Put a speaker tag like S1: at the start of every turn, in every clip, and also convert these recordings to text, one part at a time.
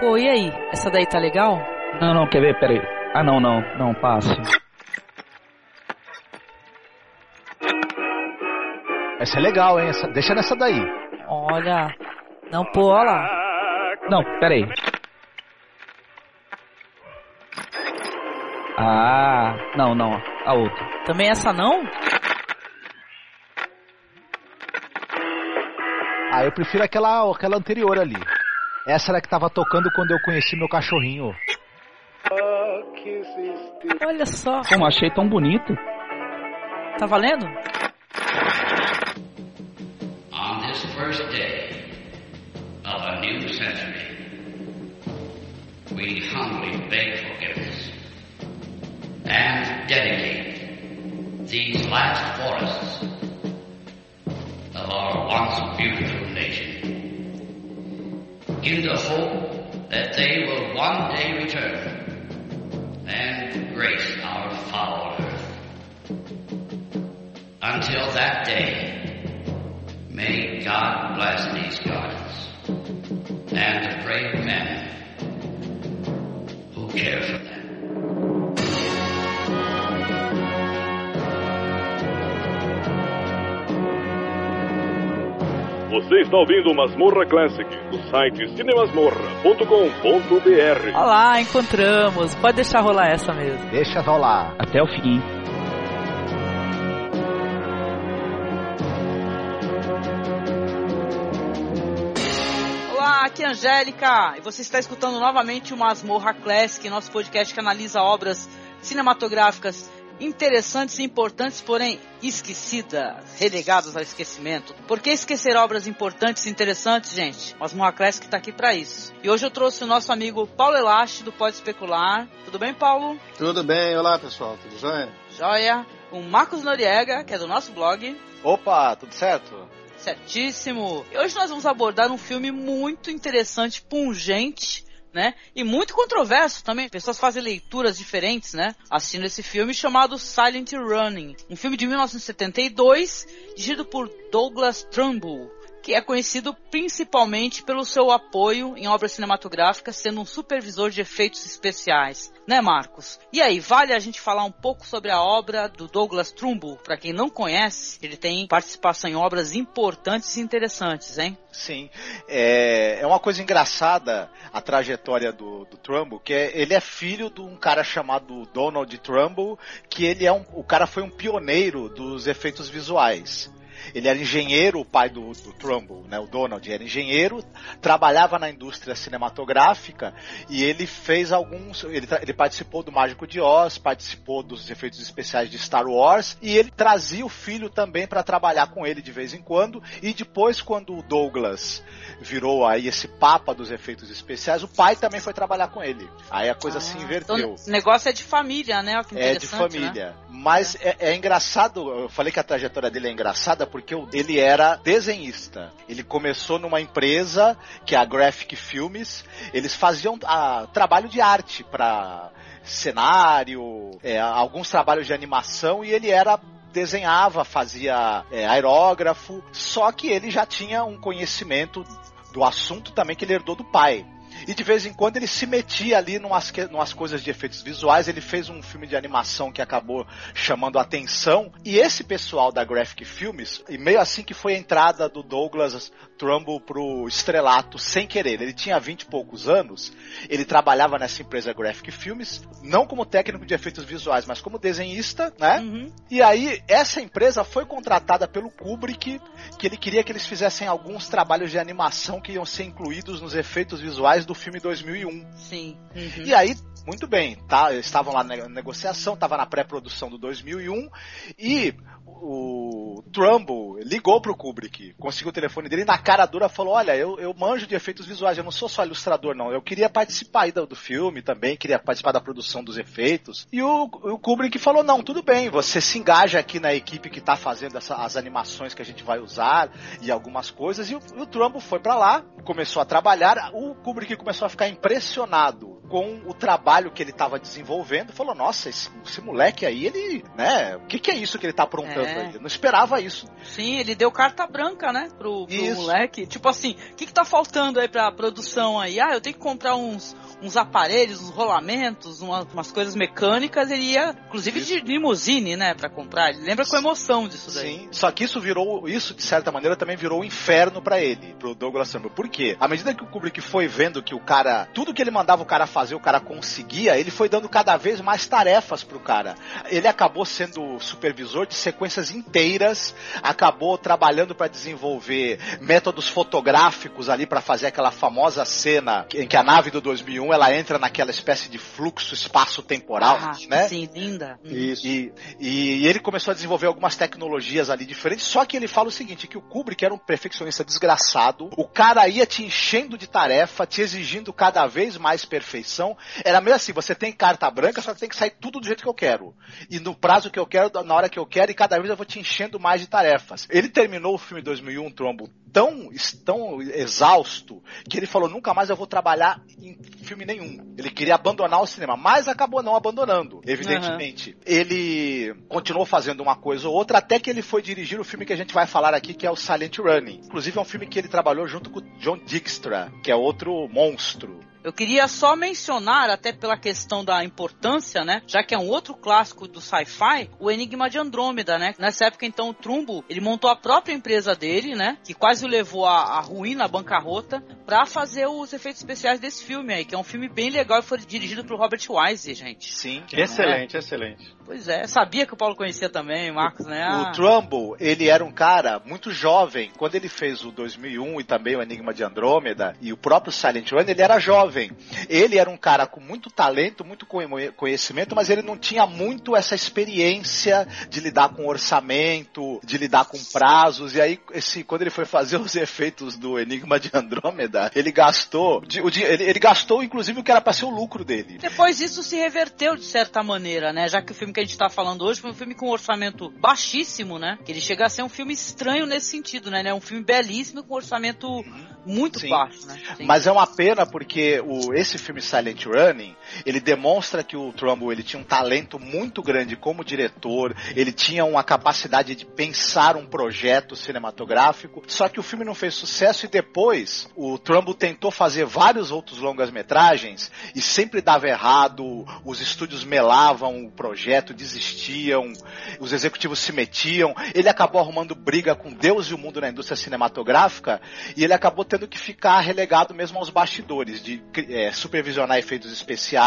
S1: Pô, e aí? Essa daí tá legal?
S2: Não, não, quer ver? Pera aí. Ah, não, não, não, passe.
S3: Essa é legal, hein? Essa, deixa nessa daí.
S1: Olha. Não, pô, olha lá.
S2: Não, pera aí. Ah, não, não, a outra.
S1: Também essa não?
S3: Ah, eu prefiro aquela, aquela anterior ali. Essa era que tava tocando quando eu conheci meu cachorrinho.
S1: Olha só.
S2: Como achei tão bonito.
S1: Tá valendo?
S4: On this first day of a new century, we humbly beg forgiveness and dedicate these last forests in the hope that they will one day return and grace our foul earth. Until that day, may God bless these gardens and the brave men who care for them.
S5: Você está ouvindo Masmorra Classic do site cinemasmorra.com.br.
S1: Olá, encontramos. Pode deixar rolar essa mesmo.
S3: Deixa rolar.
S2: Até o fim.
S1: Olá, aqui é Angélica e você está escutando novamente o Masmorra Classic, nosso podcast que analisa obras cinematográficas interessantes e importantes, porém esquecidas, relegadas ao esquecimento. Por que esquecer obras importantes e interessantes, gente? Masmorra Classic está aqui para isso. E hoje eu trouxe o nosso amigo Paulo Elache do Pode Especular. Tudo bem, Paulo?
S6: Tudo bem, olá pessoal, tudo jóia?
S1: Joia. O Marcos Noriega, que é do nosso blog.
S7: Opa, tudo certo?
S1: Certíssimo. E hoje nós vamos abordar um filme muito interessante, pungente, né? E muito controverso também. Pessoas fazem leituras diferentes, né? Assistindo esse filme chamado Silent Running. Um filme de 1972, dirigido por Douglas Trumbull. Que é conhecido principalmente pelo seu apoio em obras cinematográficas, sendo um supervisor de efeitos especiais. Né, Marcos? E aí, vale a gente falar um pouco sobre a obra do Douglas Trumbull? Para quem não conhece, ele tem participação em obras importantes e interessantes, hein?
S7: Sim. É, é uma coisa engraçada a trajetória do, do Trumbull, que é, ele é filho de um cara chamado Donald Trumbull, que ele é um, o cara foi um pioneiro dos efeitos visuais. Ele era engenheiro, o pai do, do Trumbull, né? O Donald era engenheiro, trabalhava na indústria cinematográfica e ele fez alguns. Ele, ele participou do Mágico de Oz, participou dos efeitos especiais de Star Wars e ele trazia o filho também para trabalhar com ele de vez em quando. E depois, quando o Douglas virou aí esse papa dos efeitos especiais, o pai também foi trabalhar com ele. Aí a coisa
S1: Ah,
S7: se inverteu.
S1: Então, o negócio é de família, né?
S7: É de
S1: interessante,
S7: família.
S1: Né?
S7: Mas é, é engraçado, eu falei que a trajetória dele é engraçada porque ele era desenhista. Ele começou numa empresa que é a Graphic Filmes. Eles faziam ah, trabalho de arte para cenário, é, alguns trabalhos de animação e ele era desenhava, fazia é, aerógrafo, só que ele já tinha um conhecimento do assunto também que ele herdou do pai. E de vez em quando ele se metia ali numas, numas coisas de efeitos visuais. Ele fez um filme de animação que acabou chamando a atenção. E esse pessoal da Graphic Filmes, e meio assim que foi a entrada do Douglas Trumbull pro estrelato sem querer. Ele tinha 20 e poucos anos. Ele trabalhava nessa empresa Graphic Filmes, não como técnico de efeitos visuais, mas como desenhista, né?
S1: Uhum.
S7: E aí, essa empresa foi contratada pelo Kubrick, que ele queria que eles fizessem alguns trabalhos de animação que iam ser incluídos nos efeitos visuais do filme 2001.
S1: Sim. Uhum.
S7: E aí, muito bem, tá? Estavam lá na negociação, estava na pré-produção do 2001 e o Trumbull ligou pro Kubrick, conseguiu o telefone dele e na cara dura falou: Olha, eu, eu manjo de efeitos visuais, eu não sou só ilustrador, não. Eu queria participar do, do filme também, queria participar da produção dos efeitos. E o, o Kubrick falou: Não, tudo bem, você se engaja aqui na equipe que tá fazendo essa- as animações que a gente vai usar e algumas coisas. E o, o Trumbull foi para lá, começou a trabalhar. O Kubrick começou a ficar impressionado com o trabalho que ele estava desenvolvendo. Falou: Nossa, esse, esse moleque aí, ele, né? O que, que é isso que ele tá aprontando
S1: É.
S7: não esperava isso.
S1: Sim, ele deu carta branca, né, pro, pro
S7: Isso.
S1: moleque. Tipo assim, o que, que tá faltando aí pra produção aí? Ah, eu tenho que comprar uns, uns aparelhos, uns rolamentos, uma- umas coisas mecânicas. Ele ia, inclusive, de limusine, né, pra comprar. Ele lembra com emoção disso daí.
S7: Sim, só que isso virou, isso de certa maneira também virou um inferno pra ele, pro Douglas Trumbull. Por quê? À medida que o Kubrick foi vendo que o cara, tudo que ele mandava o cara fazer, o cara conseguia, ele foi dando cada vez mais tarefas pro cara. Ele acabou sendo supervisor de sequências inteiras, acabou trabalhando pra desenvolver métodos fotográficos ali pra fazer aquela famosa cena em que a nave do 2001 ela entra naquela espécie de fluxo espaço-temporal,
S1: Ah,
S7: né?
S1: sim, linda. Hum.
S6: Isso.
S7: E, e ele começou a desenvolver algumas tecnologias ali diferentes, só que ele fala o seguinte, que o Kubrick era um perfeccionista desgraçado, o cara ia te enchendo de tarefa, te exigindo cada vez mais perfeição, era meio assim, você tem carta branca, só que tem que sair tudo do jeito que eu quero, e no prazo que eu quero, na hora que eu quero, e cada vez eu vou te enchendo mais de tarefas. Ele terminou o filme 2001, Trombo, tão, tão exausto, que ele falou, nunca mais eu vou trabalhar em filme nenhum. Ele queria abandonar o cinema, mas acabou não abandonando, evidentemente. Ele continuou fazendo uma coisa ou outra, até que ele foi dirigir o filme que a gente vai falar aqui, que é o Silent Running. Inclusive é um filme que ele trabalhou junto com o John Dykstra, que é outro monstro.
S1: Eu queria só mencionar, até pela questão da importância, né? Já que é um outro clássico do sci-fi, o Enigma de Andrômeda, né? Nessa época, então, o Trumbo, ele montou a própria empresa dele, né? Que quase o levou à, à ruína, à bancarrota, pra fazer os efeitos especiais desse filme aí, que é um filme bem legal e foi dirigido pelo Robert Wise, gente.
S7: Sim.
S6: Excelente, excelente.
S1: Pois é, sabia que o Paulo conhecia também, Marcos, né? Ah,
S7: O Trumbull, ele era um cara muito jovem. Quando ele fez o 2001 e também o Enigma de Andrômeda e o próprio Silent Run, ele era jovem. Ele era um cara com muito talento, muito conhe- conhecimento, mas ele não tinha muito essa experiência de lidar com orçamento, de lidar com prazos. E aí, esse, quando ele foi fazer os efeitos do Enigma de Andrômeda, ele gastou, ele, ele gastou inclusive o que era para ser o lucro dele.
S1: Depois isso se reverteu de certa maneira, né? Já que o filme que a gente tá falando hoje foi um filme com um orçamento baixíssimo, né? Que ele chega a ser um filme estranho nesse sentido, né? É um filme belíssimo com um orçamento muito
S7: Sim.
S1: baixo, né? Sim.
S7: Mas é uma pena porque o, esse filme Silent Running, ele demonstra que o Trumbull ele tinha um talento muito grande como diretor, ele tinha uma capacidade de pensar um projeto cinematográfico, só que o filme não fez sucesso e depois o Trumbull tentou fazer vários outros longas-metragens e sempre dava errado, os estúdios melavam o projeto, desistiam, os executivos se metiam, ele acabou arrumando briga com Deus e o mundo na indústria cinematográfica e ele acabou tendo que ficar relegado mesmo aos bastidores, de eh, supervisionar efeitos especiais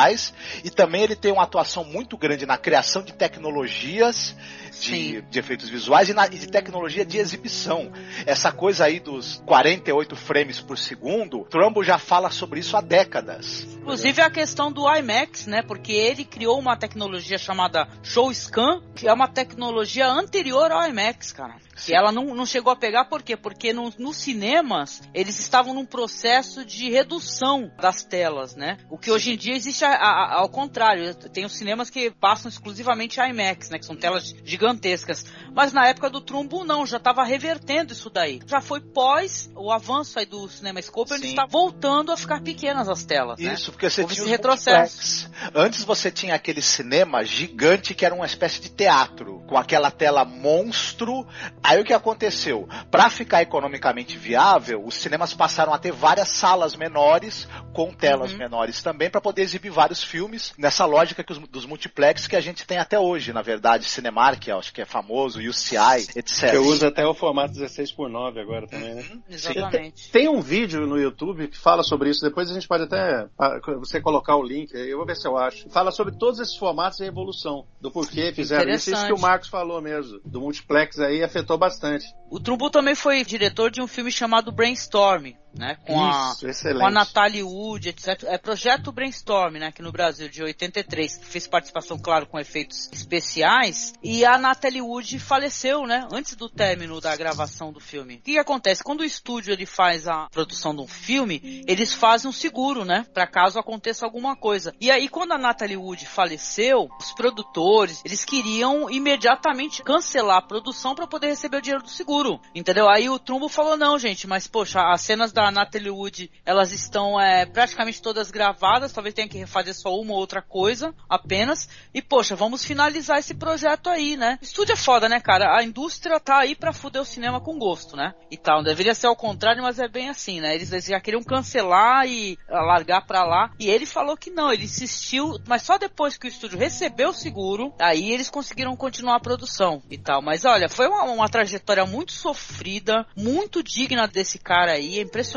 S7: e também ele tem uma atuação muito grande na criação de tecnologias de, de efeitos visuais e, na- e de tecnologia de exibição. Essa coisa aí dos 48 frames por segundo, Trumbo já fala sobre isso há décadas.
S1: Inclusive a questão do IMAX, né? Porque ele criou uma tecnologia chamada Show Scan, que é uma tecnologia anterior ao IMAX, cara.
S7: Sim.
S1: E ela não, não chegou a pegar por quê? Porque no- nos cinemas eles estavam num processo de redução das telas, né? O que hoje em dia existe a- a- ao contrário. Tem os cinemas que passam exclusivamente IMAX, né? Que são telas gigantescas. Mas na época do Trumbo não, já estava revertendo isso daí. Já foi pós o avanço aí do cinema scope, ele está voltando a ficar pequenas as telas, né?
S7: Isso, porque você
S1: Houve
S7: tinha
S1: esse
S7: os
S1: retrocesso.
S7: multiplex. Antes você tinha aquele cinema gigante que era uma espécie de teatro, com aquela tela monstro. Aí o que aconteceu? Para ficar economicamente viável, os cinemas passaram a ter várias salas menores, com telas
S1: Uhum.
S7: menores também, para poder exibir vários filmes, nessa lógica que os- dos multiplex que a gente tem até hoje, na verdade. Cinemark, eu acho que é famoso, UCI, etc.
S6: Que usa até o formato 16 por 9 agora também, né?
S1: Exatamente.
S6: Tem um vídeo no YouTube que fala sobre isso. Depois a gente pode até ah, você colocar o link. Eu vou ver se eu acho. Fala sobre todos esses formatos e a evolução do porquê fizeram isso. Isso que o Marcos falou mesmo. Do multiplex aí afetou bastante.
S1: O Trumbo também foi diretor de um filme chamado Brainstorm, né? Com a
S6: isso, excelente.
S1: com a Natalie Wood, etc. É Projeto Brainstorm, né? Aqui no Brasil, de 83, que fez participação, claro, com efeitos especiais. E a Natalie Wood faleceu, né? Antes do término da gravação do filme. O que, que acontece? Quando o estúdio ele faz a produção de um filme, eles fazem um seguro, né? Pra caso aconteça alguma coisa. E aí, quando a Natalie Wood faleceu, os produtores, eles queriam imediatamente cancelar a produção para poder receber o dinheiro do seguro. Entendeu? Aí o Trumbo falou: não, gente, mas poxa, as cenas da da Natalie Wood, elas estão é, praticamente todas gravadas, talvez tenha que refazer só uma ou outra coisa apenas. E, poxa, vamos finalizar esse projeto aí, né? Estúdio é foda, né, cara? A indústria tá aí pra fuder o cinema com gosto, né? E tal. Deveria ser ao contrário, mas é bem assim, né? Eles, eles já queriam cancelar e largar pra lá. E ele falou que não, ele insistiu, mas só depois que o estúdio recebeu o seguro, aí eles conseguiram continuar a produção e tal. Mas olha, foi uma, uma trajetória muito sofrida, muito digna desse cara aí, é impressionante.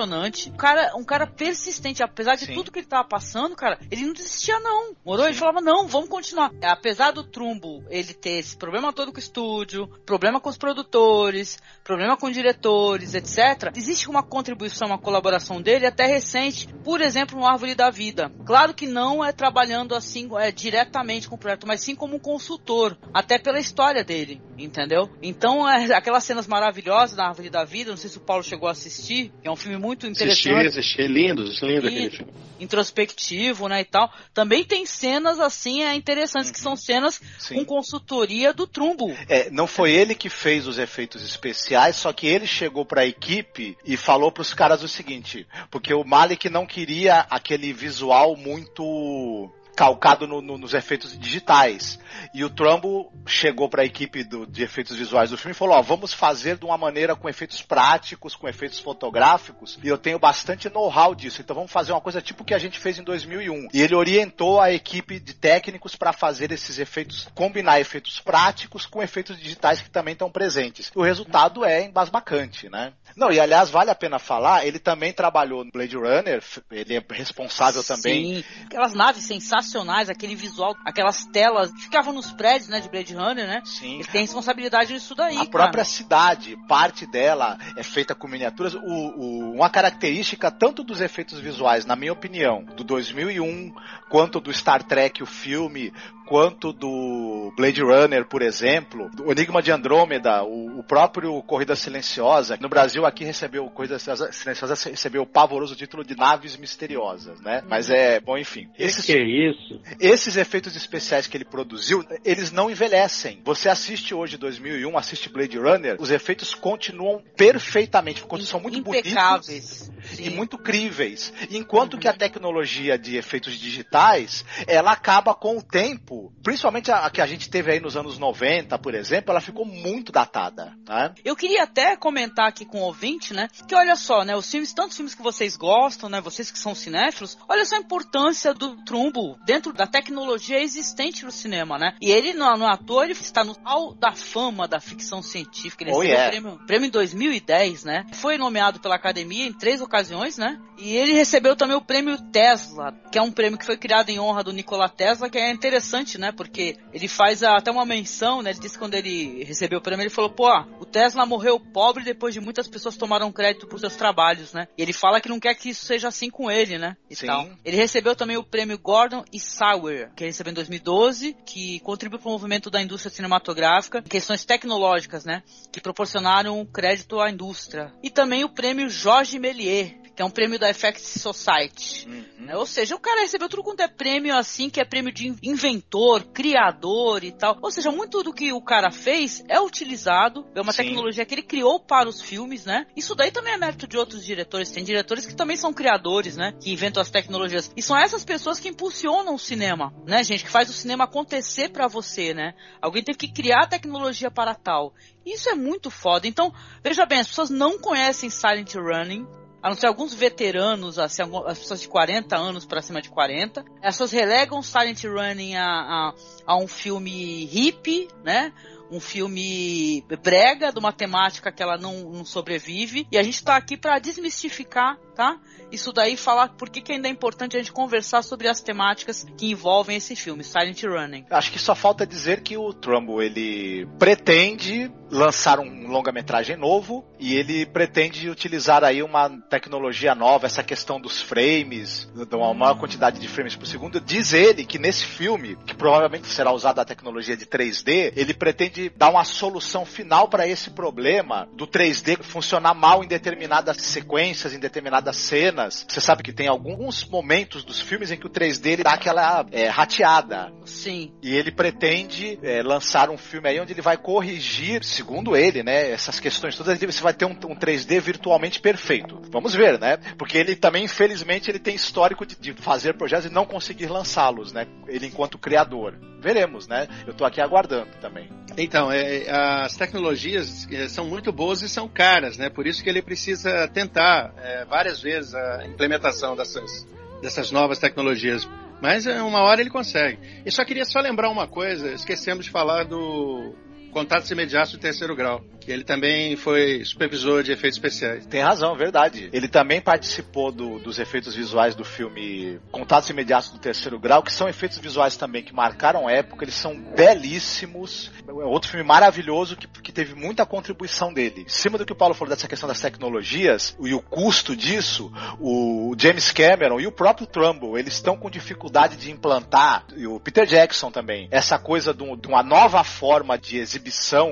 S1: Um cara, um cara persistente, apesar de
S7: Sim.
S1: tudo que ele tava passando, cara, ele não desistia não. Morou? Ele falava, não, vamos continuar. Apesar do Trumbo ele ter esse problema todo com o estúdio, problema com os produtores, problema com diretores, etc. Existe uma contribuição, uma colaboração dele até recente, por exemplo, no Árvore da Vida. Claro que não é trabalhando assim é, diretamente com o projeto, mas sim como um consultor, até pela história dele, entendeu? Então, é, aquelas cenas maravilhosas da Árvore da Vida, não sei se o Paulo chegou a assistir, é um filme muito
S6: Assisti,
S1: interessante
S6: assisti. Lindo, lindo aquele filme.
S1: introspectivo, né, e tal. Também tem cenas assim, é interessantes que são cenas
S7: Sim.
S1: com consultoria do Trumbo.
S7: É, não foi ele que fez os efeitos especiais, só que ele chegou pra equipe e falou pros caras o seguinte, porque o Malik não queria aquele visual muito calcado no- no- nos efeitos digitais. E o Trumbo chegou para a equipe do- de efeitos visuais do filme e falou: ó, vamos fazer de uma maneira com efeitos práticos, com efeitos fotográficos, e eu tenho bastante know-how disso. Então vamos fazer uma coisa tipo que a gente fez em 2001. E ele orientou a equipe de técnicos para fazer esses efeitos, combinar efeitos práticos com efeitos digitais que também estão presentes. O resultado é embasbacante, né? Não, e aliás, vale a pena falar, ele também trabalhou no Blade Runner, ele é responsável também
S1: Sim. Aquelas naves sensacionais, aquele visual, aquelas telas que ficavam nos prédios, né, de Blade Runner, né?
S7: Sim.
S1: Ele tem responsabilidade nisso daí,
S7: A
S1: cara.
S7: própria cidade, parte dela é feita com miniaturas. O- o- uma característica tanto dos efeitos visuais, na minha opinião, do 2001, quanto do Star Trek, o filme, quanto do Blade Runner, por exemplo, do Enigma de Andrômeda, o, o próprio Corrida Silenciosa. No Brasil, aqui recebeu Corrida Silenciosa, recebeu o pavoroso título de Naves Misteriosas, né? Mas é, bom, enfim. Esses,
S8: Que é isso?
S7: esses efeitos especiais que ele produziu, eles não envelhecem. Você assiste hoje 2001, assiste Blade Runner, os efeitos continuam perfeitamente, são muito bonitos e muito críveis. Enquanto que a tecnologia de efeitos digitais, ela acaba com o tempo, principalmente a, a que a gente teve aí nos anos 90, por exemplo, ela ficou muito datada, né?
S1: Eu queria até comentar aqui com o ouvinte, né? Que olha só, né? Os filmes, tantos filmes que vocês gostam, né? Vocês que são cinéfilos, olha só a importância do Trumbo dentro da tecnologia existente no cinema, né? E ele, no, ator, ele está no hall da fama da ficção científica. Ele
S7: Oh,
S1: recebeu
S7: yeah.
S1: o prêmio, prêmio em 2010, né? Foi nomeado pela academia em três ocasiões, né? E ele recebeu também o prêmio Tesla, que é um prêmio que foi criado em honra do Nikola Tesla, que é interessante, né? Porque ele faz até uma menção, né? Ele disse que quando ele recebeu o prêmio, ele falou, pô, o Tesla morreu pobre depois de muitas pessoas tomaram crédito por seus trabalhos, né? E ele fala que não quer que isso seja assim com ele, né? E
S7: Sim.
S1: tal. Ele recebeu também o prêmio Gordon e Sauer, que ele recebeu em 2012, que contribuiu para o movimento da indústria cinematográfica, em questões tecnológicas, né? Que proporcionaram crédito à indústria. E também o prêmio Jorge Méliès, que é um prêmio da Effects Society. né? Ou seja, o cara recebeu tudo quanto é prêmio assim, que é prêmio de in- inventor, criador e tal. Ou seja, muito do que o cara fez é utilizado, é uma
S7: Sim.
S1: tecnologia que ele criou para os filmes, né? Isso daí também é mérito de outros diretores. Tem diretores que também são criadores, né? Que inventam as tecnologias. E são essas pessoas que impulsionam o cinema, né, gente? Que faz o cinema acontecer para você, né? Alguém teve que criar a tecnologia para tal. Isso é muito foda. Então, veja bem, as pessoas não conhecem Silent Running. A não ser alguns veteranos, assim, as pessoas de 40 anos para cima de 40. As pessoas relegam Silent Running a, a, a um filme hippie, né? Um filme brega, de uma temática que ela não, não sobrevive. E a gente tá aqui para desmistificar, tá? Isso daí falar por que, que ainda é importante a gente conversar sobre as temáticas que envolvem esse filme, Silent Running.
S7: Acho que só falta dizer que o Trumbo ele pretende lançar um longa-metragem novo e ele pretende utilizar aí uma tecnologia nova, essa questão dos frames, de uma maior quantidade de frames por segundo. Diz ele que nesse filme, que provavelmente será usada a tecnologia de 3D, ele pretende dar uma solução final para esse problema do 3D funcionar mal em determinadas sequências, em determinadas cenas. Você sabe que tem alguns momentos dos filmes em que o 3D ele dá aquela é, rateada.
S1: Sim.
S7: E ele pretende é, lançar um filme aí onde ele vai corrigir, segundo segundo ele, né, essas questões todas, você vai ter um, um 3D virtualmente perfeito. Vamos ver, né? Porque ele também, infelizmente, ele tem histórico de, de fazer projetos e não conseguir lançá-los, né? Ele enquanto criador. Veremos, né? Eu tô aqui aguardando também.
S6: Então, é, as tecnologias é, são muito boas e são caras, né? Por isso que ele precisa tentar é, várias vezes a implementação dessas, dessas novas tecnologias. Mas é, uma hora ele consegue. E só queria só lembrar uma coisa, esquecemos de falar do contatos imediatos do terceiro grau. Ele também foi supervisor de efeitos especiais.
S7: Tem razão, verdade. Ele também participou do, dos efeitos visuais do filme Contatos Imediatos do Terceiro Grau, que são efeitos visuais também que marcaram época, eles são belíssimos. É outro filme maravilhoso que, que teve muita contribuição dele. Em cima do que o Paulo falou dessa questão das tecnologias e o custo disso, o James Cameron e o próprio Trumbull, eles estão com dificuldade de implantar, e o Peter Jackson também, essa coisa de uma nova forma de exibição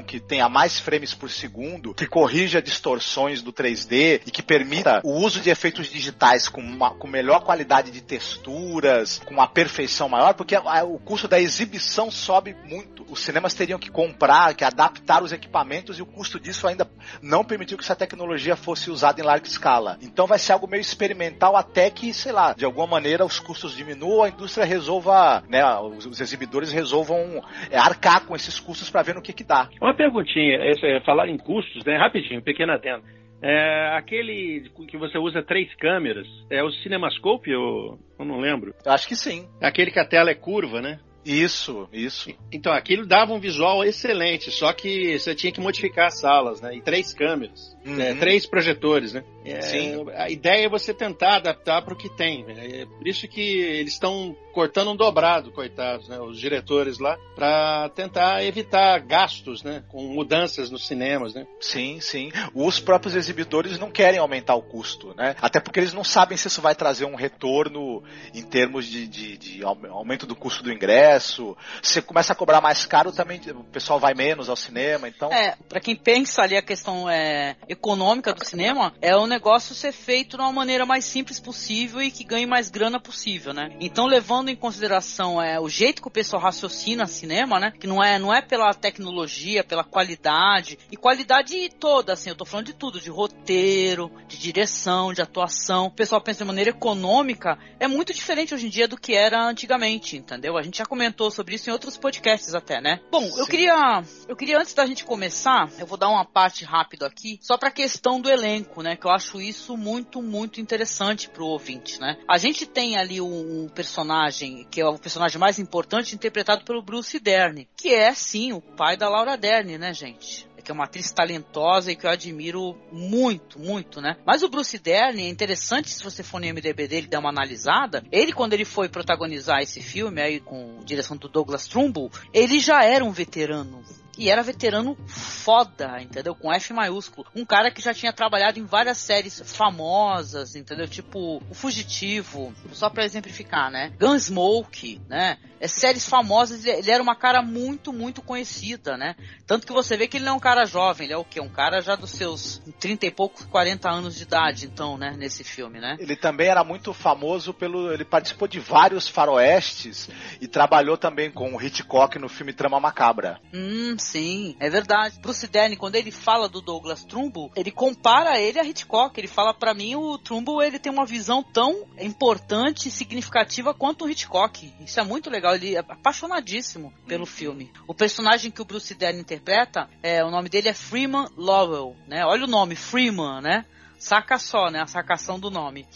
S7: que tenha mais frames por segundo, que corrija distorções do 3D e que permita o uso de efeitos digitais com, uma, com melhor qualidade de texturas, com uma perfeição maior, porque a, o custo da exibição sobe muito. Os cinemas teriam que comprar, que adaptar os equipamentos e o custo disso ainda não permitiu que essa tecnologia fosse usada em larga escala. Então vai ser algo meio experimental até que, sei lá, de alguma maneira os custos diminuam, a indústria resolva, né, os, os exibidores resolvam é, arcar com esses custos para ver no que que dá.
S8: Uma perguntinha, esse, é, falar em custos, né, rapidinho, pequena adendo. É, aquele que você usa três câmeras, é o CinemaScope? Eu, eu não lembro.
S7: Acho que sim.
S6: Aquele que a tela é curva, né?
S7: Isso, isso.
S6: Então, aquilo dava um visual excelente, só que você tinha que modificar as salas, né? E três câmeras,
S7: Uhum.
S6: né? três projetores, né? É,
S7: Sim.
S6: A ideia é você tentar adaptar para o que tem. né? É por isso que eles estão cortando um dobrado, coitados, né? Os diretores lá, para tentar evitar gastos, né? Com mudanças nos cinemas, né?
S7: Sim, sim. Os próprios exibidores não querem aumentar o custo, né? Até porque eles não sabem se isso vai trazer um retorno em termos de, de, de aum- aumento do custo do ingresso. Se você começa a cobrar mais caro, também o pessoal vai menos ao cinema, então.
S1: É, pra quem pensa ali a questão é, econômica do cinema, é o negócio ser feito de uma maneira mais simples possível e que ganhe mais grana possível, né? Então, levando em consideração é, o jeito que o pessoal raciocina cinema, né? Que não é, não é pela tecnologia, pela qualidade, e qualidade toda, assim, eu tô falando de tudo, de roteiro, de direção, de atuação. O pessoal pensa de maneira econômica, é muito diferente hoje em dia do que era antigamente, entendeu? A gente já comentou sobre isso em outros podcasts até, né? Bom, eu
S7: Sim.
S1: queria, eu queria antes da gente começar, eu vou dar uma parte rápido aqui, só pra questão do elenco, né? Que eu acho isso muito, muito interessante pro ouvinte, né? A gente tem ali um, um personagem que é o personagem mais importante, interpretado pelo Bruce Dern, que é sim o pai da Laura Dern, né, gente? Que é uma atriz talentosa e que eu admiro muito, muito, né? Mas o Bruce Dern é interessante se você for no MDB dele dar uma analisada. Ele, quando ele foi protagonizar esse filme aí com direção do Douglas Trumbull, ele já era um veterano. E era veterano foda, entendeu? Com F maiúsculo. Um cara que já tinha trabalhado em várias séries famosas, entendeu? Tipo O Fugitivo, só pra exemplificar, né? Gunsmoke, né? É séries famosas, ele, ele era uma cara muito, muito conhecida, né? Tanto que você vê que ele não é um cara jovem, ele é o quê? Um cara já dos seus 30 e poucos, 40 anos de idade, então, né? Nesse filme, né?
S7: Ele também era muito famoso pelo. Ele participou de vários faroestes e trabalhou também com o Hitchcock no filme Trama Macabra.
S1: Hum, sim, é verdade. Bruce Dern, quando ele fala do Douglas Trumbull, ele compara ele a Hitchcock. Ele fala pra mim o Trumbull ele tem uma visão tão importante e significativa quanto o Hitchcock. Isso é muito legal. Ele é apaixonadíssimo pelo filme. O personagem que o Bruce Dern interpreta, é, o nome dele é Freeman Lowell, né? Olha o nome, Freeman, né? Saca só, né? A sacação do nome.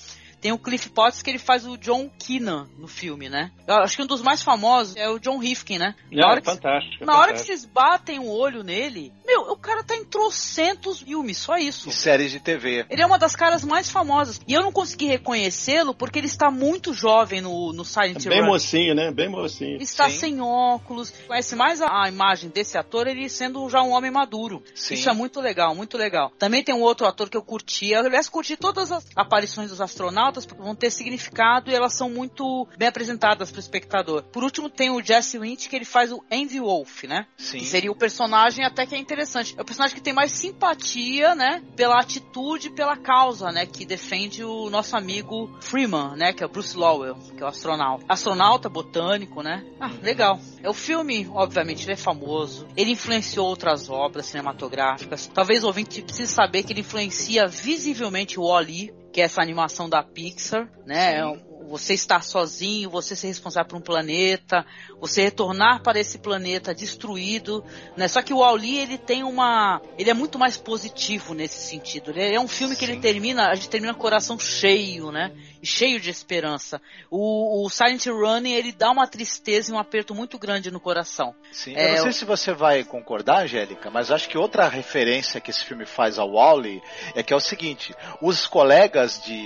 S1: Tem o Cliff Potts que ele faz o John Keenan no filme, né? Eu acho que um dos mais famosos é o John Rifkin, né?
S8: Não,
S1: hora
S8: é
S1: que-
S8: fantástico. é
S1: na hora que
S8: fantástico.
S1: vocês batem o olho nele, meu, o cara tá em trocentos filmes, só isso.
S7: E séries de TV.
S1: Ele é uma das caras mais famosas. E eu não consegui reconhecê-lo porque ele está muito jovem no, no Silent
S6: Bem
S1: Run.
S6: mocinho, né? Bem mocinho.
S1: Ele está
S7: Sim.
S1: sem óculos. Conhece mais a, a imagem desse ator, ele sendo já um homem maduro.
S7: Sim.
S1: Isso é muito legal, muito legal. Também tem um outro ator que eu curti. Eu, aliás, curti todas as aparições dos astronautas. Altas, porque vão ter significado e elas são muito bem apresentadas para o espectador. Por último, tem o Jesse Lynch, que ele faz o Envy Wolf, né?
S7: Sim.
S1: Que seria o personagem até que é interessante. É o personagem que tem mais simpatia, né? Pela atitude, pela causa, né? Que defende o nosso amigo Freeman, né? Que é o Bruce Lowell, que é o astronauta. Astronauta botânico, né? Ah, legal. É o filme, obviamente, ele é famoso. Ele influenciou outras obras cinematográficas. Talvez o ouvinte precise saber que ele influencia visivelmente o Wall-E, que é essa animação da Pixar, né? Você estar sozinho, você ser responsável por um planeta, você retornar para esse planeta destruído, né? Só que o Wall-E, ele tem uma, ele é muito mais positivo nesse sentido. Ele é um filme que ele termina, a gente termina com o coração cheio, né? E cheio de esperança. O, o Silent Running, ele dá uma tristeza e um aperto muito grande no coração.
S7: Sim,
S1: É,
S7: eu não sei se você vai concordar, Angélica, mas acho que outra referência que esse filme faz ao Wally é que é o seguinte: os colegas de,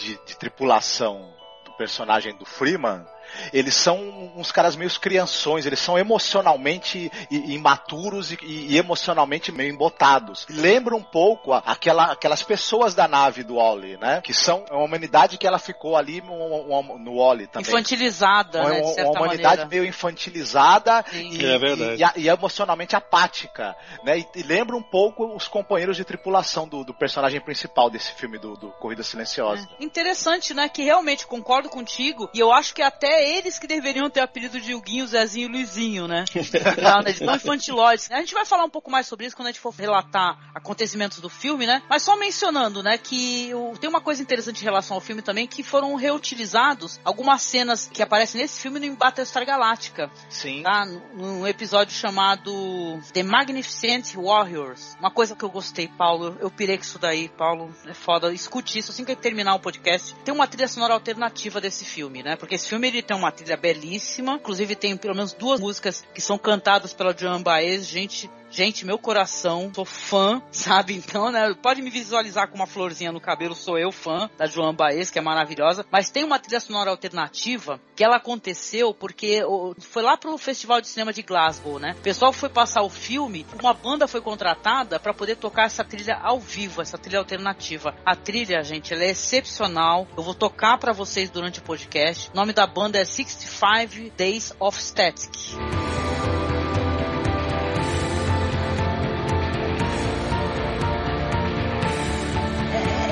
S7: de, de tripulação do personagem do Freeman. Eles são uns caras meio crianções, eles são emocionalmente imaturos e, e emocionalmente meio embotados. Lembra um pouco a- aquela, aquelas pessoas da nave do Wally, né? Que são uma humanidade que ela ficou ali no, no, Wally também
S1: Infantilizada,
S7: uma,
S1: né? De
S7: uma humanidade
S1: maneira.
S7: meio infantilizada e,
S8: É
S7: e- e a- e emocionalmente apática, né? E, e lembra um pouco os companheiros de tripulação do, do personagem principal desse filme do, do Corrida Silenciosa.
S1: É. Interessante, né? Que realmente concordo contigo. E eu acho que até eles que deveriam ter apelido de Huguinho, Zezinho e Luizinho, né? Não, né? De tão infantilóides. A gente vai falar um pouco mais sobre isso quando a gente for relatar acontecimentos do filme, né? Mas só mencionando, né? Que o- tem uma coisa interessante em relação ao filme também, que foram reutilizados algumas cenas que aparecem nesse filme no Battlestar Galáctica
S7: Sim.
S1: tá? Num episódio chamado The Magnificent Warriors. Uma coisa que eu gostei, Paulo, eu, eu pirei com isso daí, Paulo, é foda. Escute isso assim que terminar o podcast. Tem uma trilha sonora alternativa desse filme, né? Porque esse filme ele tem uma trilha belíssima, inclusive tem pelo menos duas músicas que são cantadas pela Joan Baez, gente. Gente, meu coração, sou fã, sabe? Então, né? Pode me visualizar com uma florzinha no cabelo, sou eu fã da Joan Baez, que é maravilhosa. Mas tem uma trilha sonora alternativa que ela aconteceu porque foi lá pro Festival de Cinema de Glasgow, né? O pessoal foi passar o filme, uma banda foi contratada para poder tocar essa trilha ao vivo, essa trilha alternativa. A trilha, gente, ela é excepcional. Eu vou tocar para vocês durante o podcast. O nome da banda é 65 Days of Static.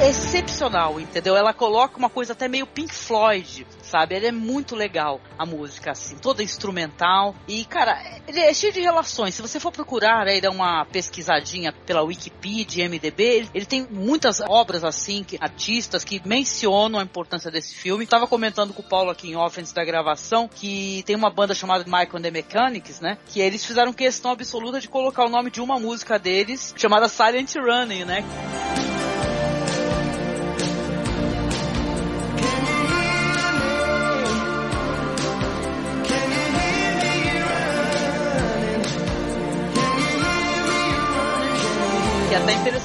S1: Excepcional, entendeu? Ela coloca uma coisa até meio Pink Floyd, sabe? Ela é muito legal, a música, assim, toda instrumental. E, cara, ele é cheio de relações. Se você for procurar aí, dar uma pesquisadinha pela Wikipedia, MDB, ele, tem muitas obras, assim, que, artistas que mencionam a importância desse filme. Tava comentando com o Paulo aqui em off antes da gravação que tem uma banda chamada Michael and the Mechanics, né? Que eles fizeram questão absoluta de colocar o nome de uma música deles, chamada Silent Running, né?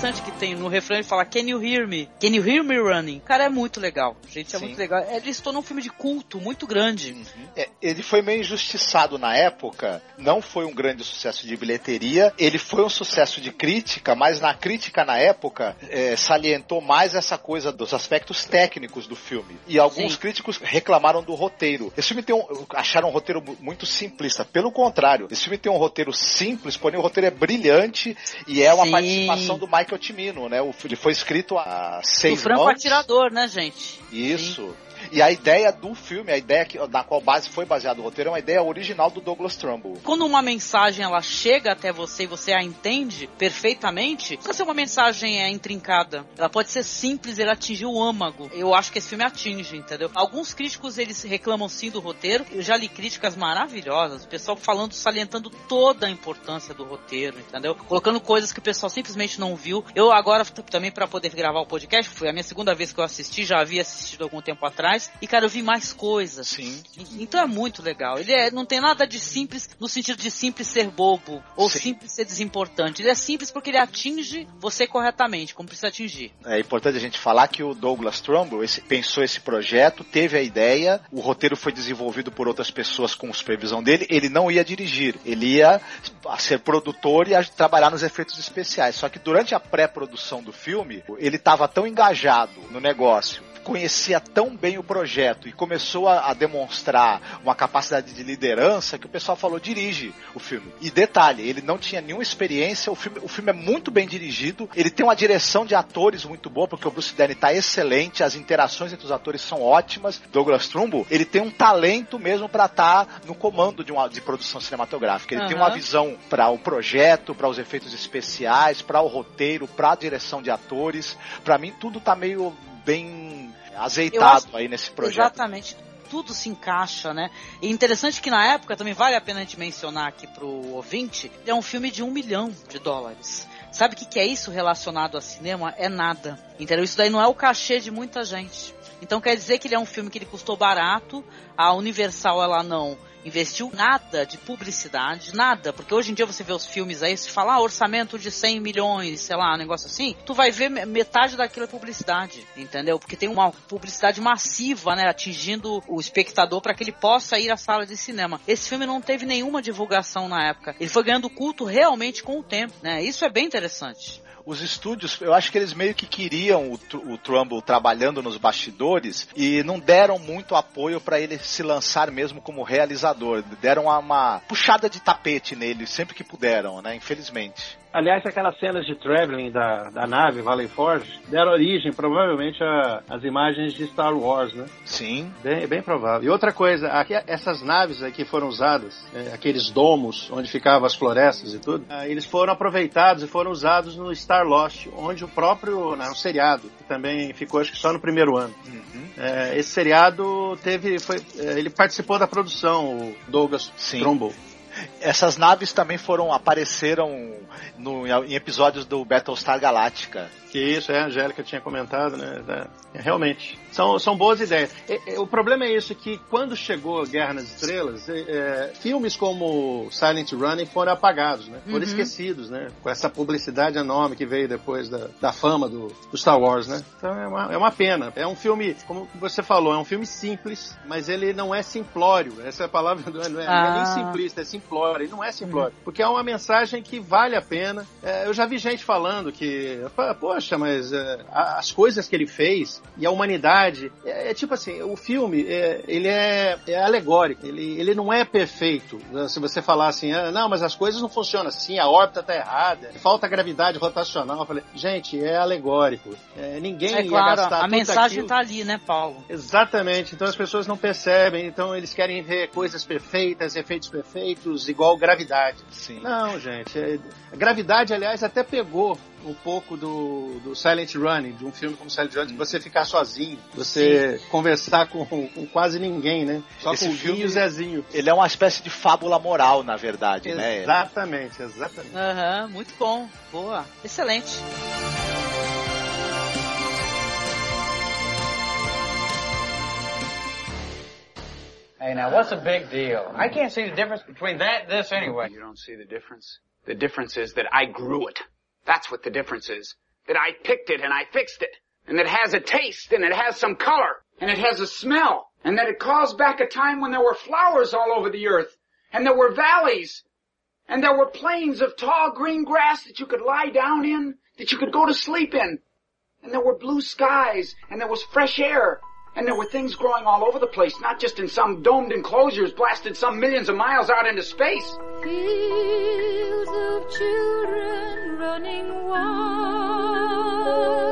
S1: Interessante que tem no refrão ele fala Can you hear me? Can you hear me running? Cara, é muito legal. Gente, é
S7: Sim.
S1: muito legal. Ele se tornou um filme de culto muito grande.
S7: É, ele foi meio injustiçado na época, não foi um grande sucesso de bilheteria, ele foi um sucesso de crítica, mas na crítica na época é, salientou mais essa coisa dos aspectos técnicos do filme. E alguns
S1: Sim.
S7: críticos reclamaram do roteiro. Esse filme tem um, acharam um roteiro mu- muito simplista. Pelo contrário, esse filme tem um roteiro simples, porém o roteiro é brilhante e é uma
S1: Sim.
S7: participação do Michael Cimino, né? O, ele foi escrito
S1: O
S7: seis
S1: franco
S7: mãos.
S1: atirador, né, gente?
S7: Isso. E a ideia do filme, a ideia que, na qual base foi baseado o roteiro, é uma ideia original do Douglas Trumbull.
S1: Quando uma mensagem ela chega até você e você a entende perfeitamente, precisa ser uma mensagem é, intrincada. Ela pode ser simples, ele atingiu o âmago. Eu acho que esse filme atinge, entendeu? Alguns críticos eles reclamam sim do roteiro. Eu já li críticas maravilhosas, o pessoal falando, salientando toda a importância do roteiro, entendeu? Colocando coisas que o pessoal simplesmente não viu. Eu agora também para poder gravar o podcast, foi a minha segunda vez que eu assisti, já havia assistido algum tempo atrás e cara, eu vi mais coisas.
S7: Sim.
S1: Então é muito legal. Ele é- não tem nada de simples no sentido de simples ser bobo ou
S7: Sim.
S1: simples ser desimportante. Ele é simples porque ele atinge você corretamente, como precisa atingir.
S7: É importante a gente falar que o Douglas Trumbull esse- pensou esse projeto, teve a ideia, o roteiro foi desenvolvido por outras pessoas com supervisão dele, ele não ia dirigir, ele ia ser produtor e trabalhar nos efeitos especiais. Só que durante a pré-produção do filme, ele estava tão engajado no negócio, conhecia tão bem o projeto e começou a, a demonstrar uma capacidade de liderança que o pessoal falou: dirige o filme. E detalhe, ele não tinha nenhuma experiência, o filme, o filme é muito bem dirigido, ele tem uma direção de atores muito boa, porque o Bruce Danny tá excelente, as interações entre os atores são ótimas. Douglas Trumbo, ele tem um talento mesmo para estar tá no comando de uma de produção cinematográfica. Ele uhum. tem uma visão para o projeto, para os efeitos especiais, para o roteiro, para a direção de atores. Para mim tudo tá meio bem azeitado aí nesse projeto.
S1: Exatamente tudo se encaixa, né? E interessante que na época, também vale a pena a gente mencionar aqui pro ouvinte, é um filme de um milhão de dólares. Sabe o que, que é isso relacionado a cinema? É nada. Entendeu? Isso daí não é o cachê de muita gente. Então quer dizer que ele é um filme que ele custou barato, a Universal ela não investiu nada de publicidade, nada, porque hoje em dia você vê os filmes aí, se falar ah, orçamento de 100 milhões, sei lá, um negócio assim, tu vai ver metade daquilo é publicidade, entendeu? Porque tem uma publicidade massiva, né, atingindo o espectador para que ele possa ir à sala de cinema. Esse filme não teve nenhuma divulgação na época. Ele foi ganhando culto realmente com o tempo, né? Isso é bem interessante
S7: os estúdios, eu acho que eles meio que queriam o, o Trumbull trabalhando nos bastidores e não deram muito apoio para ele se lançar mesmo como realizador. Deram uma, uma puxada de tapete nele sempre que puderam, né? Infelizmente.
S8: Aliás, aquelas cenas de traveling da, da nave Valley Forge deram origem, provavelmente, às imagens de Star Wars, né?
S7: Sim.
S8: Bem, bem provável. E outra coisa, aqui, essas naves aqui foram usadas, é, aqueles domos onde ficavam as florestas e tudo, é, eles foram aproveitados e foram usados no Star Lost, onde o próprio, né, um seriado, que também ficou acho que só no primeiro ano. Uhum. É, esse seriado teve, foi, é, ele participou da produção, o Douglas Sim. Trumbull.
S7: Essas naves também foram apareceram no, em episódios do Battlestar Galactica.
S8: Que isso, é, a Angélica tinha comentado, né? É, realmente. São, são boas ideias. O problema é isso, que quando chegou Guerra nas Estrelas, é, filmes como Silent Running foram apagados, né? Foram uhum. esquecidos, né? Com essa publicidade enorme que veio depois da, da fama do, do Star Wars, né? Então é uma, é uma pena. É um filme, como você falou, é um filme simples, mas ele não é simplório. Essa é a palavra, não é, não é, ah. não é nem simplista, é simplório. Ele não é simplório. Uhum. Porque é uma mensagem que vale a pena. eu já vi gente falando que, poxa, mas é, as coisas que ele fez e a humanidade, é, é tipo assim, o filme, é, ele é, é, alegórico, ele, ele não é perfeito. Se você falar assim, ah, não, mas as coisas não funcionam assim, a órbita tá errada, falta gravidade rotacional, eu falei, gente, é alegórico. É, ninguém
S1: é claro, a mensagem aquilo. tá ali, né, Paulo?
S8: Exatamente, então as pessoas não percebem, então eles querem ver coisas perfeitas, efeitos perfeitos, igual gravidade. Sim. Não, gente, é, a gravidade, aliás, até pegou um pouco do, do Silent Running, de um filme como Silent Running, de você ficar sozinho, você Sim. conversar com, com, quase ninguém, né? Só Esse com o filme, e o Zezinho.
S7: Ele é uma espécie de fábula moral, na verdade,
S8: exatamente, né? Exatamente, exatamente.
S1: Aham, uhum, muito bom. Boa. Excelente.
S9: Hey, now what's a big deal? I can't see the difference between that and this anyway.
S10: You don't see the difference? The difference is that I grew it. That's what the difference is. That I picked it and I fixed it. And it has a taste and it has some color and it has a smell. And that it calls back a time when there were flowers all over the earth and there were valleys and there were plains of tall green grass that you could lie down in, that you could go to sleep in. And there were blue skies and there was fresh air and there were things growing all over the place, not just in some domed enclosures blasted some millions of miles out into space.
S11: Fields of children running wild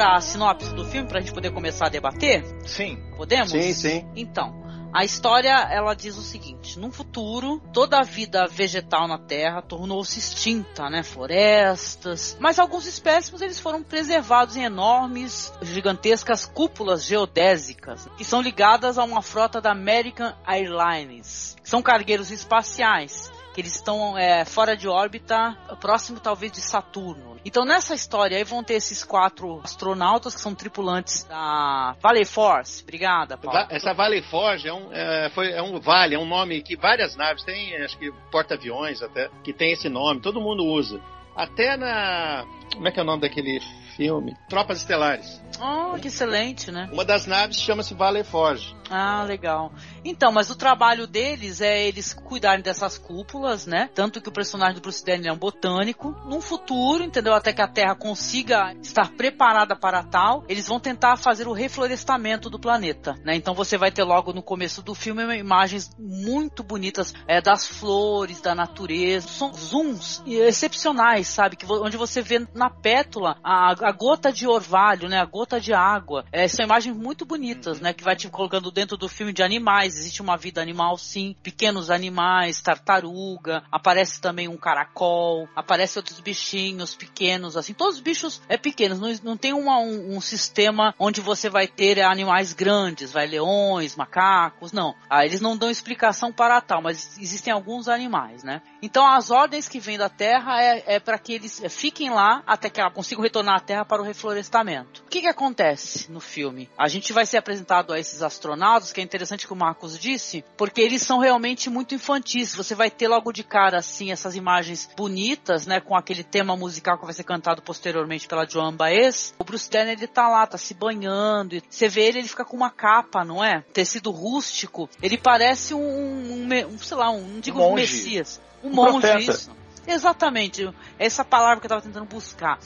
S1: para a sinopse do filme para a gente poder começar a debater?
S7: Sim.
S1: Podemos?
S8: Sim, sim.
S1: Então, a história ela diz o seguinte: no futuro, toda a vida vegetal na Terra tornou-se extinta, né? Florestas, mas alguns espécimes eles foram preservados em enormes, gigantescas cúpulas geodésicas que são ligadas a uma frota da American Airlines. São cargueiros espaciais que eles estão é, fora de órbita, próximo talvez de Saturno. Então nessa história aí vão ter esses quatro astronautas que são tripulantes da Valley Force. Obrigada, Paulo.
S8: Essa Valley Forge é um, é, foi, é um vale, é um nome que várias naves têm, acho que porta-aviões até, que tem esse nome, todo mundo usa. Até na. Como é que é o nome daquele filme? Tropas Estelares.
S1: Oh, que excelente, né?
S8: Uma das naves chama-se Valley Forge.
S1: Ah, legal. Então, mas o trabalho deles é eles cuidarem dessas cúpulas, né? Tanto que o personagem do Bruce Dern é um botânico. Num futuro, entendeu? Até que a Terra consiga estar preparada para tal, eles vão tentar fazer o reflorestamento do planeta, né? Então você vai ter logo no começo do filme imagens muito bonitas é, das flores, da natureza. São zooms excepcionais, sabe? Que, onde você vê na pétula a, a gota de orvalho, né? A gota de água. É, são imagens muito bonitas, né? Que vai te colocando dentro do filme de animais. Existe uma vida animal, sim. Pequenos animais, tartaruga. Aparece também um caracol. Aparece outros bichinhos pequenos, assim. Todos os bichos é pequenos. Não, não tem uma- um, um sistema onde você vai ter é, animais grandes, vai leões, macacos. Não. Ah, eles não dão explicação para tal, mas existem alguns animais, né? Então as ordens que vêm da Terra é, é para que eles fiquem lá até que ela consigam retornar à Terra para o reflorestamento. O que, que acontece no filme? A gente vai ser apresentado a esses astronautas, que é interessante que o Marcos disse, porque eles são realmente muito infantis. Você vai ter logo de cara assim essas imagens bonitas, né, com aquele tema musical que vai ser cantado posteriormente pela Joan Baez. O Bruce Dern ele tá lá, tá se banhando. E você vê ele, ele fica com uma capa, não é? Tecido rústico. Ele parece um, um, um, sei lá, um, não digo um. Messias. Um,
S7: Um
S1: monge,
S7: profeta.
S1: isso. Exatamente. Essa palavra que eu tava tentando buscar.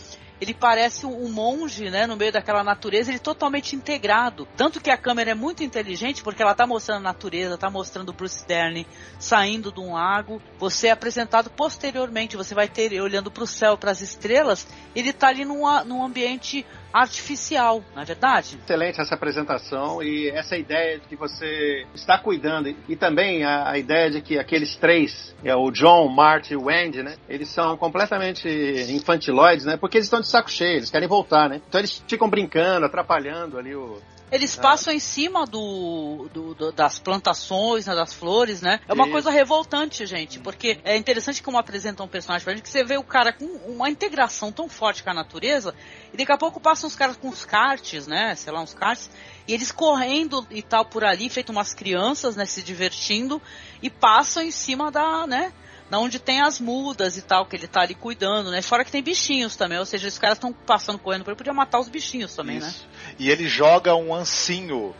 S1: Ele parece um monge, né, no meio daquela natureza, ele totalmente integrado. Tanto que a câmera é muito inteligente, porque ela tá mostrando a natureza, tá mostrando o Bruce Dern saindo de um lago. Você é apresentado posteriormente, você vai ter olhando para o céu, para as estrelas, ele tá ali num, a- num ambiente artificial, não é verdade?
S8: Excelente essa apresentação e essa ideia de que você está cuidando e também a, a ideia de que aqueles três, é o John, Marty e o Andy, né? Eles são completamente infantiloides, né? Porque eles estão de saco cheio, eles querem voltar, né? Então eles ficam brincando, atrapalhando ali o,
S1: Eles
S8: Ah.
S1: passam em cima do, do- do- das plantações, né, das flores, né? É uma
S8: Isso.
S1: coisa revoltante, gente, porque é interessante como apresentam um personagem pra gente que você vê o cara com uma integração tão forte com a natureza e daqui a pouco passam os caras com os karts, né? Sei lá, uns karts, e eles correndo e tal por ali, feito umas crianças, né, se divertindo e passam em cima da, né? Na onde tem as mudas e tal, que ele tá ali cuidando, né? Fora que tem bichinhos também, ou seja, os caras estão passando correndo por ele, podia matar os bichinhos também, né?
S7: E ele joga um ancinho,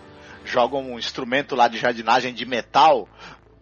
S7: joga um instrumento lá de jardinagem de metal.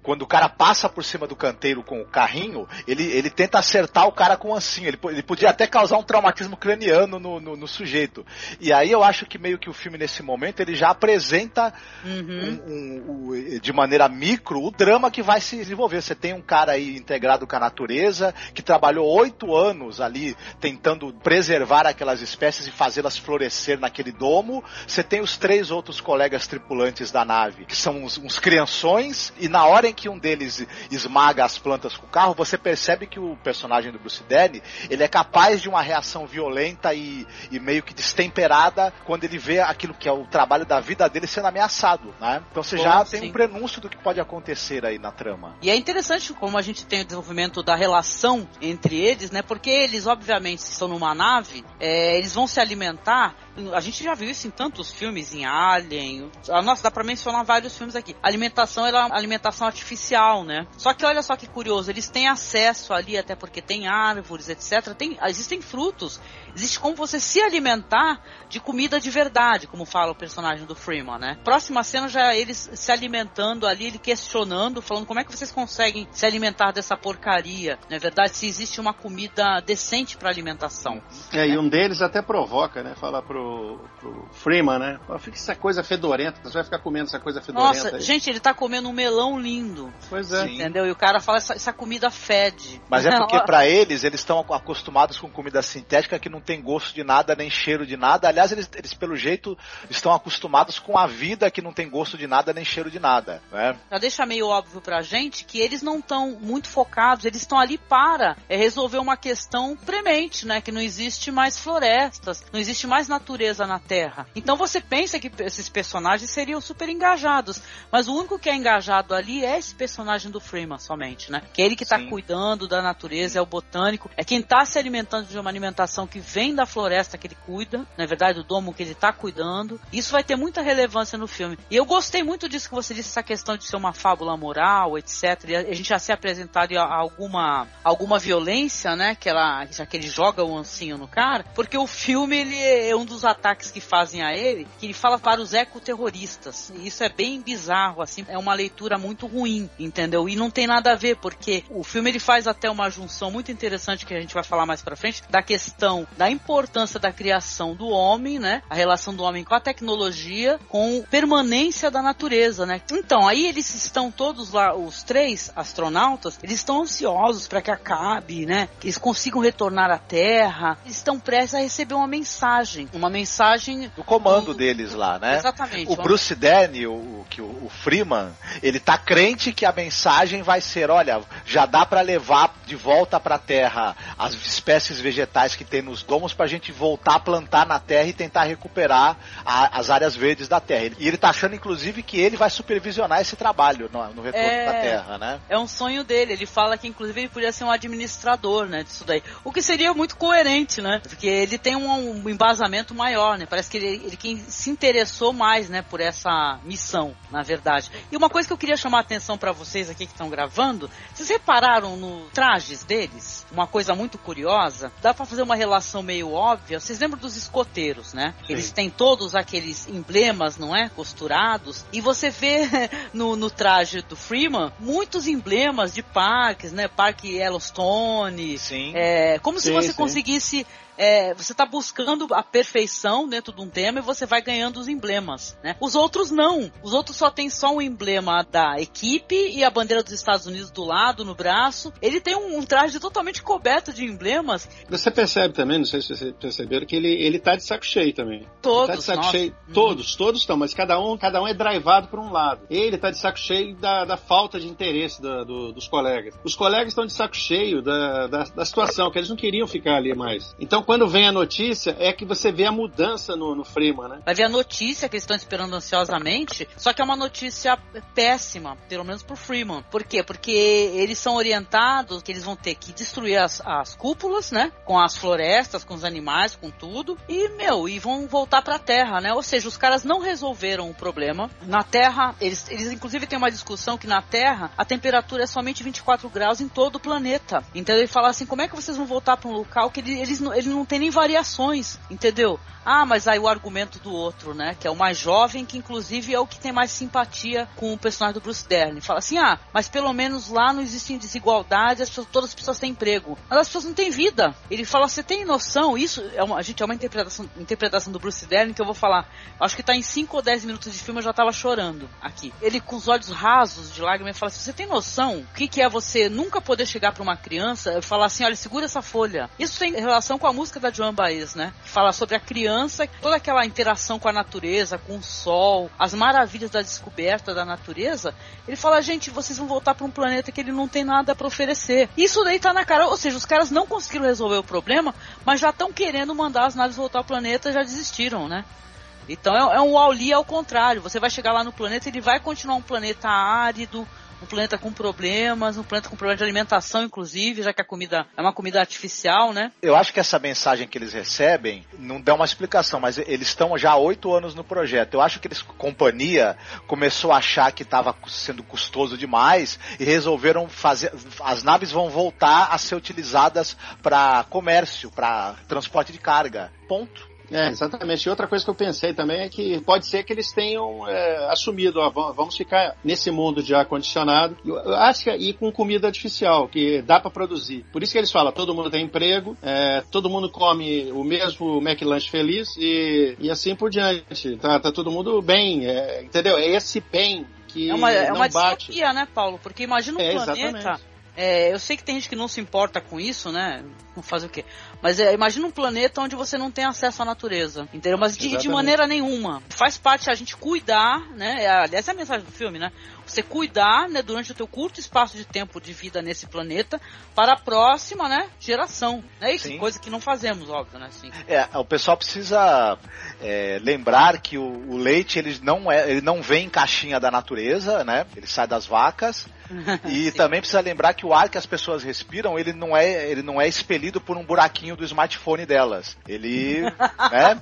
S7: Quando o cara passa por cima do canteiro com o carrinho, ele, ele tenta acertar o cara com o ancinho. Ele, ele podia até causar um traumatismo craniano no, no, no sujeito. E aí eu acho que meio que o filme, nesse momento, ele já apresenta
S1: Uhum.
S7: um- um- o- de maneira micro o drama que vai se desenvolver. Você tem um cara aí integrado com a natureza, que trabalhou oito anos ali tentando preservar aquelas espécies e fazê-las florescer naquele domo. Você tem os três outros colegas tripulantes da nave, que são uns, uns crianções, e na hora em que um deles esmaga as plantas com o carro, você percebe que o personagem do Bruce Dern, ele é capaz de uma reação violenta e, e meio que destemperada quando ele vê aquilo que é o trabalho da vida dele sendo ameaçado, né? Então você
S1: Bom,
S7: já tem
S1: sim.
S7: um prenúncio do que pode acontecer aí na trama.
S1: E é interessante como a gente tem o desenvolvimento da relação entre eles, né? Porque eles, obviamente, estão numa nave, é, eles vão se alimentar. A gente já viu isso em tantos filmes, em Alien. Ah, Nossa, dá pra mencionar vários filmes aqui. A alimentação ela é uma alimentação artificial, né? Só que olha só que curioso, eles têm acesso ali, até porque tem árvores, etc. Tem, existem frutos. Existe como você se alimentar de comida de verdade, como fala o personagem do Freeman, né? Próxima cena já é eles se alimentando ali, ele questionando, falando como é que vocês conseguem se alimentar dessa porcaria, não é verdade? Se existe uma comida decente para alimentação.
S8: É, e um deles até provoca, né? Fala pro, pro Freeman, né? Fala, Fica essa coisa fedorenta, você vai ficar comendo essa coisa fedorenta
S1: Nossa,
S8: aí.
S1: gente, ele tá comendo um melão lindo.
S8: Pois é.
S1: Entendeu? E o cara fala, essa, essa comida fede.
S7: Mas é porque pra eles, eles estão acostumados com comida sintética que não tem gosto de nada, nem cheiro de nada. Aliás, eles, eles, pelo jeito estão acostumados com a vida que não tem gosto de nada, nem cheiro de nada. Né?
S1: Já deixa meio óbvio pra gente que eles não estão muito focados, eles estão ali para é, resolver uma questão premente, né? Que não existe mais florestas, não existe mais natureza na Terra. Então você pensa que esses personagens seriam super engajados, mas o único que é engajado ali é esse personagem do Freeman somente, né? Que é ele que tá
S7: Sim.
S1: cuidando da natureza, é o botânico, é quem tá se alimentando de uma alimentação que vem da floresta que ele cuida, na verdade, do domo que ele tá cuidando. Isso vai ter muita relevância no filme. E eu gostei muito disso que você disse, essa questão de ser uma fábula moral, etc. E a gente já ser apresentado a alguma, alguma violência, né? Que, ela, já que ele joga o ancinho no cara, porque o filme, ele é um dos ataques que fazem a ele, que ele fala para os ecoterroristas. E isso é bem bizarro, assim, é uma leitura muito ruim, entendeu? E não tem nada a ver, porque o filme ele faz até uma junção muito interessante que a gente vai falar mais pra frente, da questão da importância da criação do homem, né? A relação do homem com a tecnologia, com permanência da natureza, né? Então, aí eles estão todos lá, os três astronautas, eles estão ansiosos para que acabe, né? Que eles consigam retornar à Terra. Eles estão prestes a receber uma mensagem, uma mensagem
S7: do comando deles lá, né?
S1: Exatamente.
S7: O Bruce Dern, o, o, que o, o Freeman, ele tá crente que a mensagem vai ser, olha, já dá para levar de volta para a Terra as espécies vegetais que tem nos domos pra gente voltar a plantar na Terra e tentar recuperar a- as áreas verdes da Terra. E ele tá achando, inclusive, que ele vai supervisionar esse trabalho no, no retorno
S1: É.
S7: da Terra, né?
S1: É um sonho dele. Ele fala que, inclusive, ele podia ser um administrador, né, disso daí. O que seria muito coerente, né? Porque ele tem um, um embasamento maior, né? Parece que ele, ele quem se interessou mais, né, por essa missão, na verdade. E uma coisa que eu queria chamar a atenção pra vocês aqui que estão gravando, vocês repararam no trajes deles? Uma coisa muito curiosa. Dá pra fazer uma relação meio óbvia. Vocês lembram dos escoteiros, né? Eles têm todos aqueles emblemas, não é? Costurados. E você vê no, no traje do Freeman muitos emblemas de parques, né? Parque Yellowstone.
S7: Sim.
S1: É, como se
S8: Sim,
S1: você
S8: sim.
S1: conseguisse. É, você está buscando a perfeição dentro de um tema e você vai ganhando os emblemas, né? Os outros não. Os outros só tem só um emblema da equipe e a bandeira dos Estados Unidos do lado, no braço. Ele tem um, um traje totalmente coberto de emblemas.
S8: Você percebe também, não sei se vocês perceberam, que ele, ele tá de saco cheio também.
S1: Todos,
S8: Tá de saco
S1: nossa.
S8: cheio.
S1: Uhum.
S8: Todos, todos estão, mas cada um, cada um é drivado por um lado. Ele tá de saco cheio da, da falta de interesse da- do- dos colegas. Os colegas estão de saco cheio da, da, da situação, que eles não queriam ficar ali mais. Então, quando vem a notícia, é que você vê a mudança no, no Freeman, né?
S1: Vai ver a notícia que eles estão esperando ansiosamente, só que é uma notícia péssima, pelo menos pro Freeman. Por quê? Porque eles são orientados que eles vão ter que destruir as, as cúpulas, né? Com as florestas, com os animais, com tudo. E, meu, e vão voltar pra Terra, né? Ou seja, os caras não resolveram o problema. Na Terra, eles, eles inclusive têm uma discussão que na Terra a temperatura é somente 24 graus em todo o planeta. Então ele fala assim, como é que vocês vão voltar pra um local que ele- eles, não- ele não tem nem variações, entendeu? Ah, mas aí o argumento do outro, né? Que é o mais jovem, que inclusive é o que tem mais simpatia com o personagem do Bruce Dern. Fala assim, ah, mas pelo menos lá não existem desigualdades, as pessoas, todas as pessoas têm emprego. Mas as pessoas não têm vida. Ele fala, você tem noção? Isso é uma, gente, é uma interpretação, interpretação do Bruce Dern que eu vou falar. Acho que tá em 5 ou 10 minutos de filme eu já tava chorando aqui. Ele com os olhos rasos de lágrimas fala assim, você tem noção o que, que é você nunca poder chegar pra uma criança e falar assim, olha, segura essa folha. Isso tem relação com a música da Joan Baez, né? Fala sobre a criança, toda aquela interação com a natureza, com o sol, as maravilhas da descoberta da natureza. Ele fala, gente, vocês vão voltar pra um planeta que ele não tem nada pra oferecer. Isso daí tá na cara, ou seja, os caras não conseguiram resolver o problema, mas já estão querendo mandar as naves voltar ao planeta já desistiram, né? Então é, é um Wall-E ao contrário. Você vai chegar lá no planeta, ele vai continuar um planeta árido, um planeta com problemas, um planeta com problema de alimentação, inclusive, já que a comida é uma comida artificial, né?
S7: Eu acho que essa mensagem que eles recebem não dá uma explicação, mas eles estão já há oito anos no projeto. Eu acho que eles, companhia começou a achar que estava sendo custoso demais e resolveram fazer. As naves vão voltar a ser utilizadas para comércio, para transporte de carga. Ponto.
S8: É, exatamente. E outra coisa que eu pensei também é que pode ser que eles tenham é, assumido, ó, va- vamos ficar nesse mundo de ar-condicionado. Eu acho que e com comida artificial, que dá para produzir. Por isso que eles falam, todo mundo tem emprego, é, todo mundo come o mesmo McLanche feliz e, e assim por diante. Tá, tá todo mundo bem, é, entendeu? É esse bem que
S1: É uma, é
S8: não
S1: uma
S8: bate.
S1: distopia, né, Paulo? Porque imagina um
S8: É,
S1: planeta
S8: exatamente.
S1: É, eu sei que tem gente que não se importa com isso, né? Não faz o quê? Mas é, imagina um planeta onde você não tem acesso à natureza, entendeu? Mas de, de maneira nenhuma. Faz parte a gente cuidar, né? É, Aliás, é a mensagem do filme, né? Você cuidar, né, durante o teu curto espaço de tempo de vida nesse planeta para a próxima, né, geração. É isso, coisa que não fazemos, óbvio, né? Assim.
S7: É, o pessoal precisa é, lembrar que o, o leite ele não, é, ele não vem em caixinha da natureza, né? Ele sai das vacas. E também precisa lembrar que o ar que as pessoas respiram, ele não é, ele não é expelido por um buraquinho do smartphone delas. Ele, né?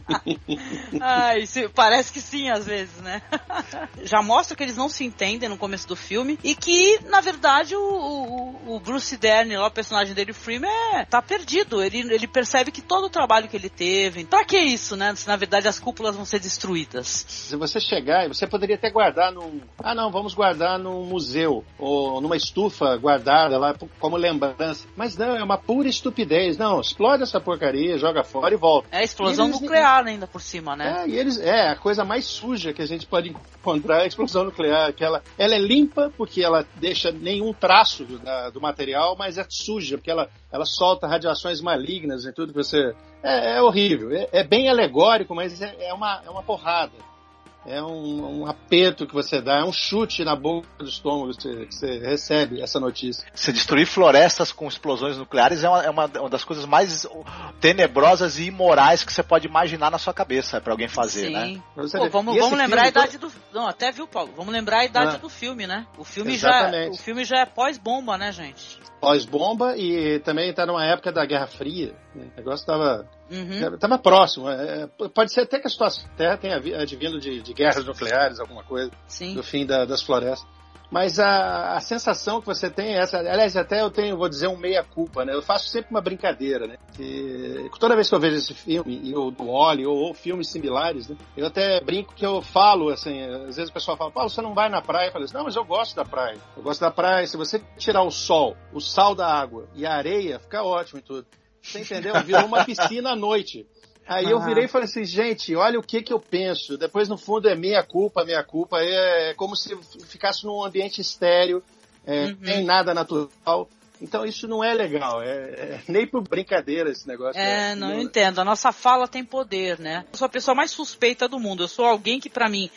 S1: Ai, se- parece que sim, às vezes, né? Já mostra que eles não se entendem no começo do filme e que, na verdade, o, o- o Bruce Dern, lá, o personagem dele, o Freeman, é, tá perdido. Ele, ele percebe que todo o trabalho que ele teve. Pra que isso, né? Se na verdade as cúpulas vão ser destruídas.
S8: Se você chegar, você poderia até guardar num. Ah, não, vamos guardar num museu ou numa estufa guardada lá como lembrança. Mas não, é uma pura estupidez. Não, explode essa porcaria, joga fora e volta.
S1: É explosão
S8: eles-
S1: nuclear ainda por cima, né?
S8: É, e eles, é, a coisa mais suja que a gente pode encontrar é a explosão nuclear. Que ela, ela é limpa porque ela deixa nenhum traço do, da- do material, mas é suja porque ela, ela solta radiações malignas e tudo que você. É, é horrível. É, é bem alegórico, mas é, é uma, é uma porrada. É um, um aperto que você dá, é um chute na boca do estômago que você, que você recebe essa notícia.
S7: Se destruir florestas com explosões nucleares é uma, é uma- uma das coisas mais tenebrosas e imorais que você pode imaginar na sua cabeça para alguém fazer,
S1: Sim.
S7: né?
S1: Pô, vamos vamos lembrar a idade do. Não, até viu, Paulo? Vamos lembrar a idade
S8: Ah.
S1: do filme, né? O filme, já, o filme já é pós-bomba, né, gente?
S8: pós-bomba e também está numa época da Guerra Fria. né? O negócio estava
S1: Uhum.
S8: tava próximo. É, pode ser até que a situação da Terra tenha vi- advindo de, de guerras nucleares, alguma coisa,
S1: Sim.
S8: do fim da- das florestas. Mas a, a sensação que você tem é essa. Aliás, até eu tenho, vou dizer, um meia-culpa, né? Eu faço sempre uma brincadeira, né? Que toda vez que eu vejo esse filme, e o do Oli, ou, ou filmes similares, né? Eu até brinco que eu falo, assim, às vezes o pessoal fala, Paulo, você não vai na praia? Eu falo assim, não, mas eu gosto da praia. Eu gosto da praia. Se você tirar o sol, o sal da água e a areia, fica ótimo e tudo. Você entendeu? Virou uma piscina à noite. Aí eu virei e falei assim, gente, olha o que que eu penso. Depois, no fundo, é meia culpa, meia culpa. É, é como se ficasse num ambiente estéreo, é,
S1: Uhum.
S8: nem nada natural. Então isso não é legal. É, é nem por brincadeira esse negócio.
S1: É, não, eu entendo. A nossa fala tem poder, né? Eu sou a pessoa mais suspeita do mundo. Eu sou alguém que, pra mim,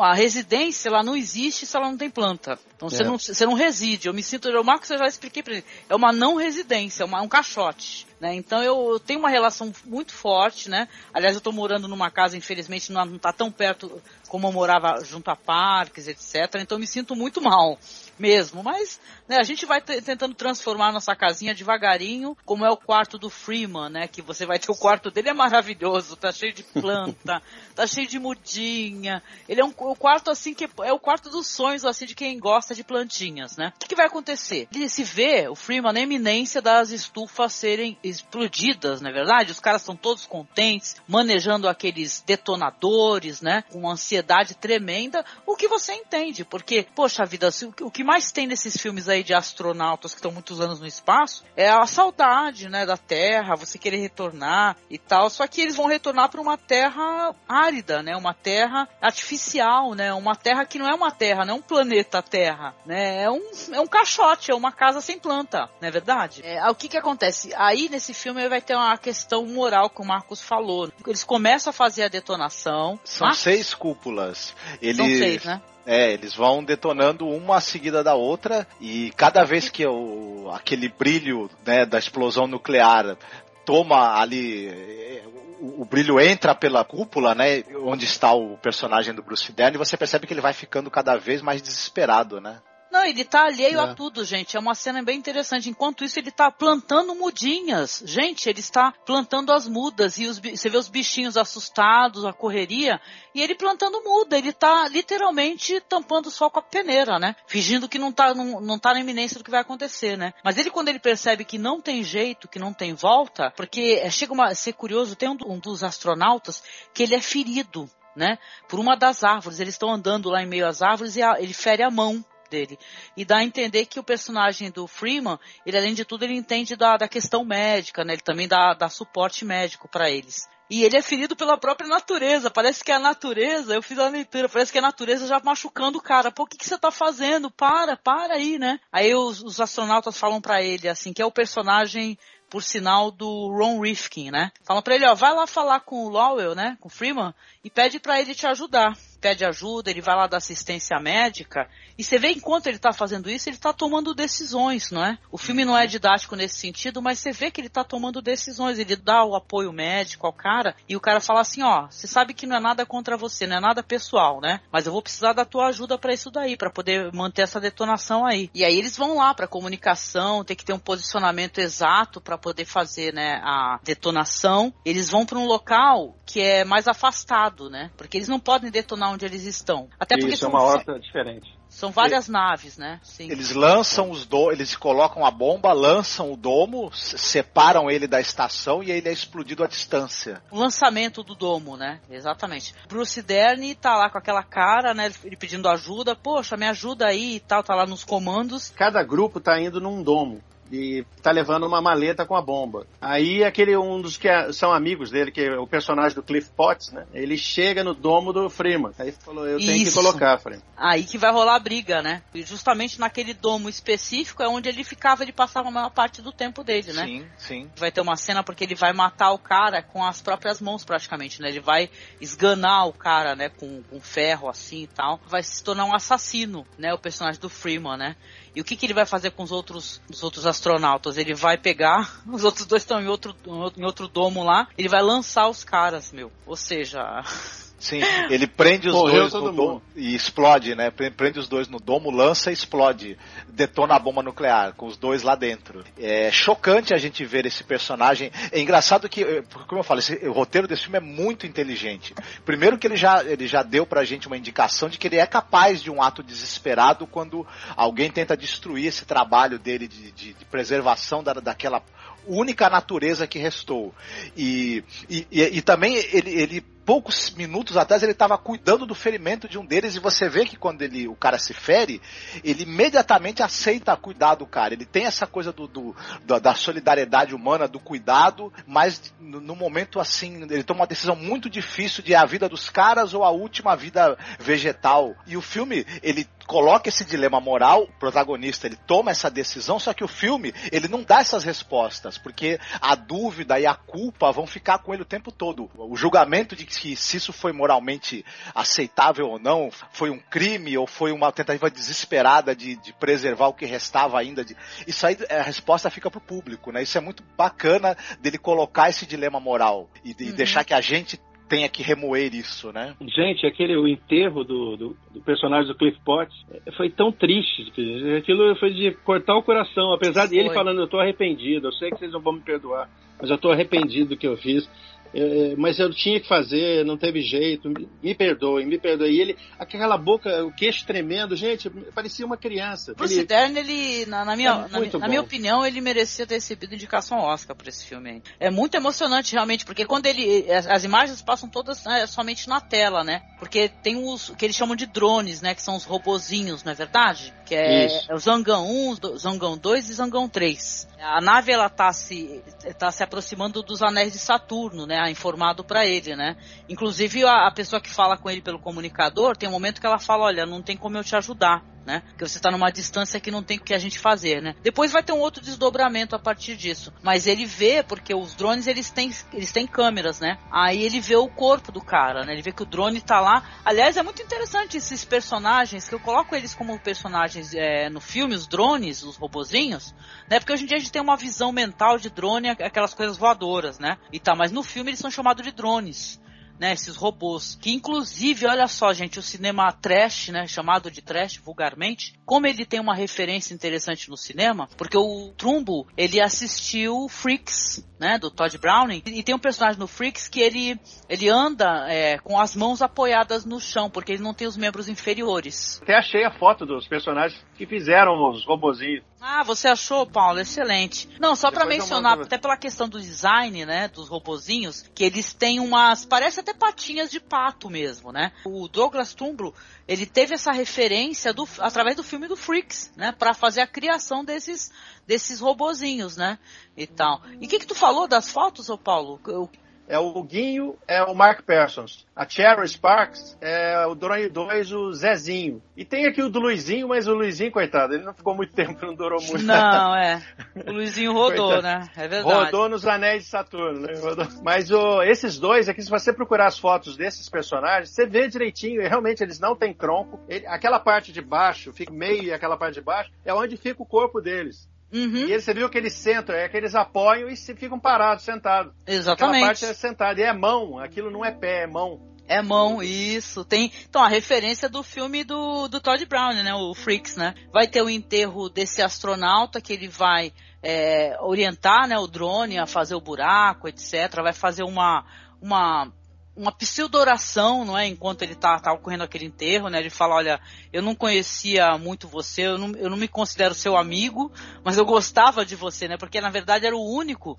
S1: a residência ela não existe se ela não tem planta. Então você,
S8: É.
S1: não, você não reside. Eu me sinto. O Marcos eu já expliquei pra ele. É uma não residência, é uma- um caixote. Né? Então eu, eu tenho uma relação muito forte, né? Aliás, eu tô morando numa casa, infelizmente, não, não tá tão perto como eu morava junto a parques, etc. Então eu me sinto muito mal mesmo. Mas né, a gente vai te- tentando transformar nossa casinha devagarinho, como é o quarto do Freeman, né? Que você vai ter o quarto dele é maravilhoso, tá cheio de planta, tá cheio de mudinha. Ele é um o quarto assim que é o quarto dos sonhos assim de quem gosta de plantinhas, né? O que, que vai acontecer? Ele se vê o Freeman na eminência das estufas serem explodidas, não é verdade? Os caras estão todos contentes, manejando aqueles detonadores, né? Com uma ansiedade tremenda, o que você entende, porque, poxa vida, se o que mais tem nesses filmes aí de astronautas que estão muitos anos no espaço é a saudade, né, da Terra, você querer retornar e tal, só que eles vão retornar para uma Terra árida, né? Uma Terra artificial, né? Uma Terra que não é uma Terra, não é um planeta Terra, né? É um, é um caixote, é uma casa sem planta, não é verdade? É, o que que acontece? Aí nesse filme vai ter uma questão moral que o Marcos falou. Eles começam a fazer a detonação.
S7: São
S1: mas-
S7: seis cúpulas. Eles,
S1: São seis, né?
S7: É, eles vão detonando uma seguida da outra e cada vez que o, aquele brilho né, da explosão nuclear toma ali. O, o brilho entra pela cúpula, né? Onde está o personagem do Bruce Dern, e você percebe que ele vai ficando cada vez mais desesperado, né?
S1: Não, ele tá alheio
S7: É.
S1: a tudo, gente. É uma cena bem interessante. Enquanto isso, ele tá plantando mudinhas. Gente, ele está plantando as mudas. E os, você vê os bichinhos assustados, a correria. E ele plantando muda. Ele tá literalmente tampando o sol com a peneira, né? Fingindo que não tá, não, não tá na iminência do que vai acontecer, né? Mas ele, quando ele percebe que não tem jeito, que não tem volta, porque é, chega uma, a ser curioso, tem um, um dos astronautas que ele é ferido, né? Por uma das árvores. Eles estão andando lá em meio às árvores e a- ele fere a mão dele. E dá a entender que o personagem do Freeman, ele além de tudo, ele entende da, da questão médica, né? Ele também dá, dá suporte médico para eles. E ele é ferido pela própria natureza. Parece que a natureza, eu fiz a leitura, parece que a natureza já machucando o cara. Pô, o que, que você tá fazendo? Para, para aí, né? Aí os, os astronautas falam pra ele, assim, que é o personagem por sinal do Ron Rifkin, né? Falam pra ele, ó, vai lá falar com o Lowell, né? Com o Freeman, e pede pra ele te ajudar. Pede ajuda, ele vai lá dar assistência médica, e você vê enquanto ele tá fazendo isso, ele tá tomando decisões, não é? O filme não é didático nesse sentido, mas você vê que ele tá tomando decisões, ele dá o apoio médico ao cara, e o cara fala assim, ó, você sabe que não é nada contra você, não é nada pessoal, né? Mas eu vou precisar da tua ajuda pra isso daí, pra poder manter essa detonação aí. E aí eles vão lá pra comunicação, tem que ter um posicionamento exato pra poder fazer, né, a detonação. Eles vão pra um local que é mais afastado, né? Porque eles não podem detonar onde eles estão. Até porque
S8: Isso é
S1: são,
S8: uma horta diferente.
S1: são várias naves, né? Sim.
S7: Eles lançam os do, eles colocam a bomba, lançam o domo, se- separam ele da estação e ele é explodido à distância.
S1: O lançamento do domo, né? Exatamente. Bruce Dern tá lá com aquela cara, né? Ele pedindo ajuda. Poxa, me ajuda aí e tal, tá lá nos comandos.
S8: Cada grupo tá indo num domo e tá levando uma maleta com a bomba. Aí aquele um dos que é- são amigos dele, que é o personagem do Cliff Potts, né? Ele chega no domo do Freeman. Aí falou, eu tenho que colocar, Freeman.
S1: Aí que vai rolar a briga, né? E justamente naquele domo específico é onde ele ficava, ele passava a maior parte do tempo dele, né?
S7: Sim, sim.
S1: Vai ter uma cena porque ele vai matar o cara com as próprias mãos, praticamente, né? Ele vai esganar o cara, né? Com, com ferro assim e tal. Vai se tornar um assassino, né? O personagem do Freeman, né? E o que, que ele vai fazer com os outros, os outros astronautas? Ele vai pegar, os outros dois estão em outro, em outro domo lá, ele vai lançar os caras, meu. Ou seja,
S7: Sim, ele prende os
S8: Morreu
S7: dois no domo
S8: mundo.
S7: e explode, né? Pre- Prende os dois no domo, lança e explode. Detona a bomba nuclear, com os dois lá dentro. É chocante a gente ver esse personagem. É engraçado que, eh, como eu falo, esse- o roteiro desse filme é muito inteligente. Primeiro que ele já, ele já deu pra gente uma indicação de que ele é capaz de um ato desesperado quando alguém tenta destruir esse trabalho dele de, de- de preservação da, daquela única natureza que restou. E, e, e, e também ele, ele, poucos minutos atrás, ele estava cuidando do ferimento de um deles, e você vê que quando ele, o cara se fere, ele imediatamente aceita cuidar do cara. Ele tem essa coisa do, do- da, da solidariedade humana, do cuidado, mas no, no momento assim, ele toma uma decisão muito difícil de é a vida dos caras ou a última vida vegetal. E o filme, ele coloca esse dilema moral, o protagonista ele toma essa decisão, só que o filme ele não dá essas respostas, porque a dúvida e a culpa vão ficar com ele o tempo todo. O julgamento de que se isso foi moralmente aceitável ou não, foi um crime ou foi uma tentativa desesperada de, de preservar o que restava ainda. De... Isso aí a resposta fica pro público, né? Isso é muito bacana dele colocar esse dilema moral e, de-
S8: Uhum.
S7: deixar que a gente tenha que remoer isso, né?
S8: Gente, aquele o enterro do, do, do personagem do Cliff Potts eh, foi tão triste. que Aquilo foi de cortar o coração. Apesar de ele
S1: Foi.
S8: falando, eu tô arrependido, eu sei que vocês não vão me perdoar, mas eu tô arrependido do que eu fiz. Eh, mas eu tinha que fazer, não teve jeito, me, perdoe, me perdoe. E ele, aquela boca, o queixo tremendo, gente, parecia uma criança.
S1: Bruce
S8: Ele-
S1: Dern, ele, na, na minha,
S8: É
S1: na, na minha opinião, ele merecia ter recebido indicação Oscar por esse filme aí. É muito emocionante, realmente, porque quando ele. As, as imagens passam todas né, somente na tela, né? Porque tem os o que eles chamam de drones, né? Que são os robozinhos, não é verdade? Que é,
S8: Isso.
S1: o Zangão 1, do- Zangão 2 e Zangão 3. A nave, ela tá se, tá se aproximando dos anéis de Saturno, né? Informado pra ele, né? Inclusive, a, a pessoa que fala com ele pelo comunicador, tem um momento que ela fala, olha, não tem como eu te ajudar né? Porque você está numa distância que não tem o que a gente fazer, né? Depois vai ter um outro desdobramento a partir disso. Mas ele vê, porque os drones eles têm, eles têm câmeras, né? Aí ele vê o corpo do cara, né? Ele vê que o drone tá lá. Aliás, é muito interessante esses personagens, que eu coloco eles como personagens é, no filme, os drones, os robozinhos, né? Porque hoje em dia a gente tem uma visão mental de drone, aquelas coisas voadoras, né? E tá, mas no filme eles são chamados de drones né, esses robôs, que inclusive, olha só, gente, o cinema trash, né, chamado de trash vulgarmente, como ele tem uma referência interessante no cinema, porque o Trumbo, ele assistiu Freaks, né, do Todd Browning, e tem um personagem no Freaks que ele, ele anda é, com as mãos apoiadas no chão, porque ele não tem os membros inferiores.
S8: Até achei a foto dos personagens que fizeram os robozinhos.
S1: Ah, você achou, Paulo? Excelente. Não, só
S8: eu
S1: mencionar, até pela questão do design, né, dos robozinhos, que eles têm umas, parece até patinhas de pato mesmo, né? O Douglas Tumbro, ele teve essa referência do, através do filme do Freaks, né, Pra fazer a criação desses desses robozinhos, né, e tal. E o que que tu falou das fotos, ô Paulo? Eu-
S8: é o Guinho, é o Mark Parsons. A Cherry Sparks é o Drone 2, o Zezinho. E tem aqui o do Luizinho, mas o Luizinho, coitado, ele não ficou muito tempo, não durou muito.
S1: Não, é. O Luizinho rodou,
S8: Coitado.
S1: né? É verdade.
S8: Rodou nos anéis de Saturno, né? Rodou. Mas o, esses dois aqui, se você procurar as fotos desses personagens, você vê direitinho, e realmente eles não têm tronco. Ele- aquela parte de baixo, fica meio e aquela parte de baixo, é onde fica o corpo deles.
S1: Uhum.
S8: E você viu que eles sentam, é que eles apoiam e se ficam parados, sentados. Aquela
S1: Exatamente.
S8: parte é sentada, e é mão, aquilo não é pé, é mão.
S1: É mão, isso. Tem. Então, a referência do filme do, do Todd Brown, né? O Freaks, né? Vai ter o enterro desse astronauta que ele vai é, orientar né, o drone a fazer o buraco, etc. Vai fazer uma. uma uma pseudo-oração, não é? Enquanto ele tá, tá ocorrendo aquele enterro, né? Ele fala, olha, eu não conhecia muito você, eu não, eu não me considero seu amigo, mas eu gostava de você, né? Porque na verdade era o único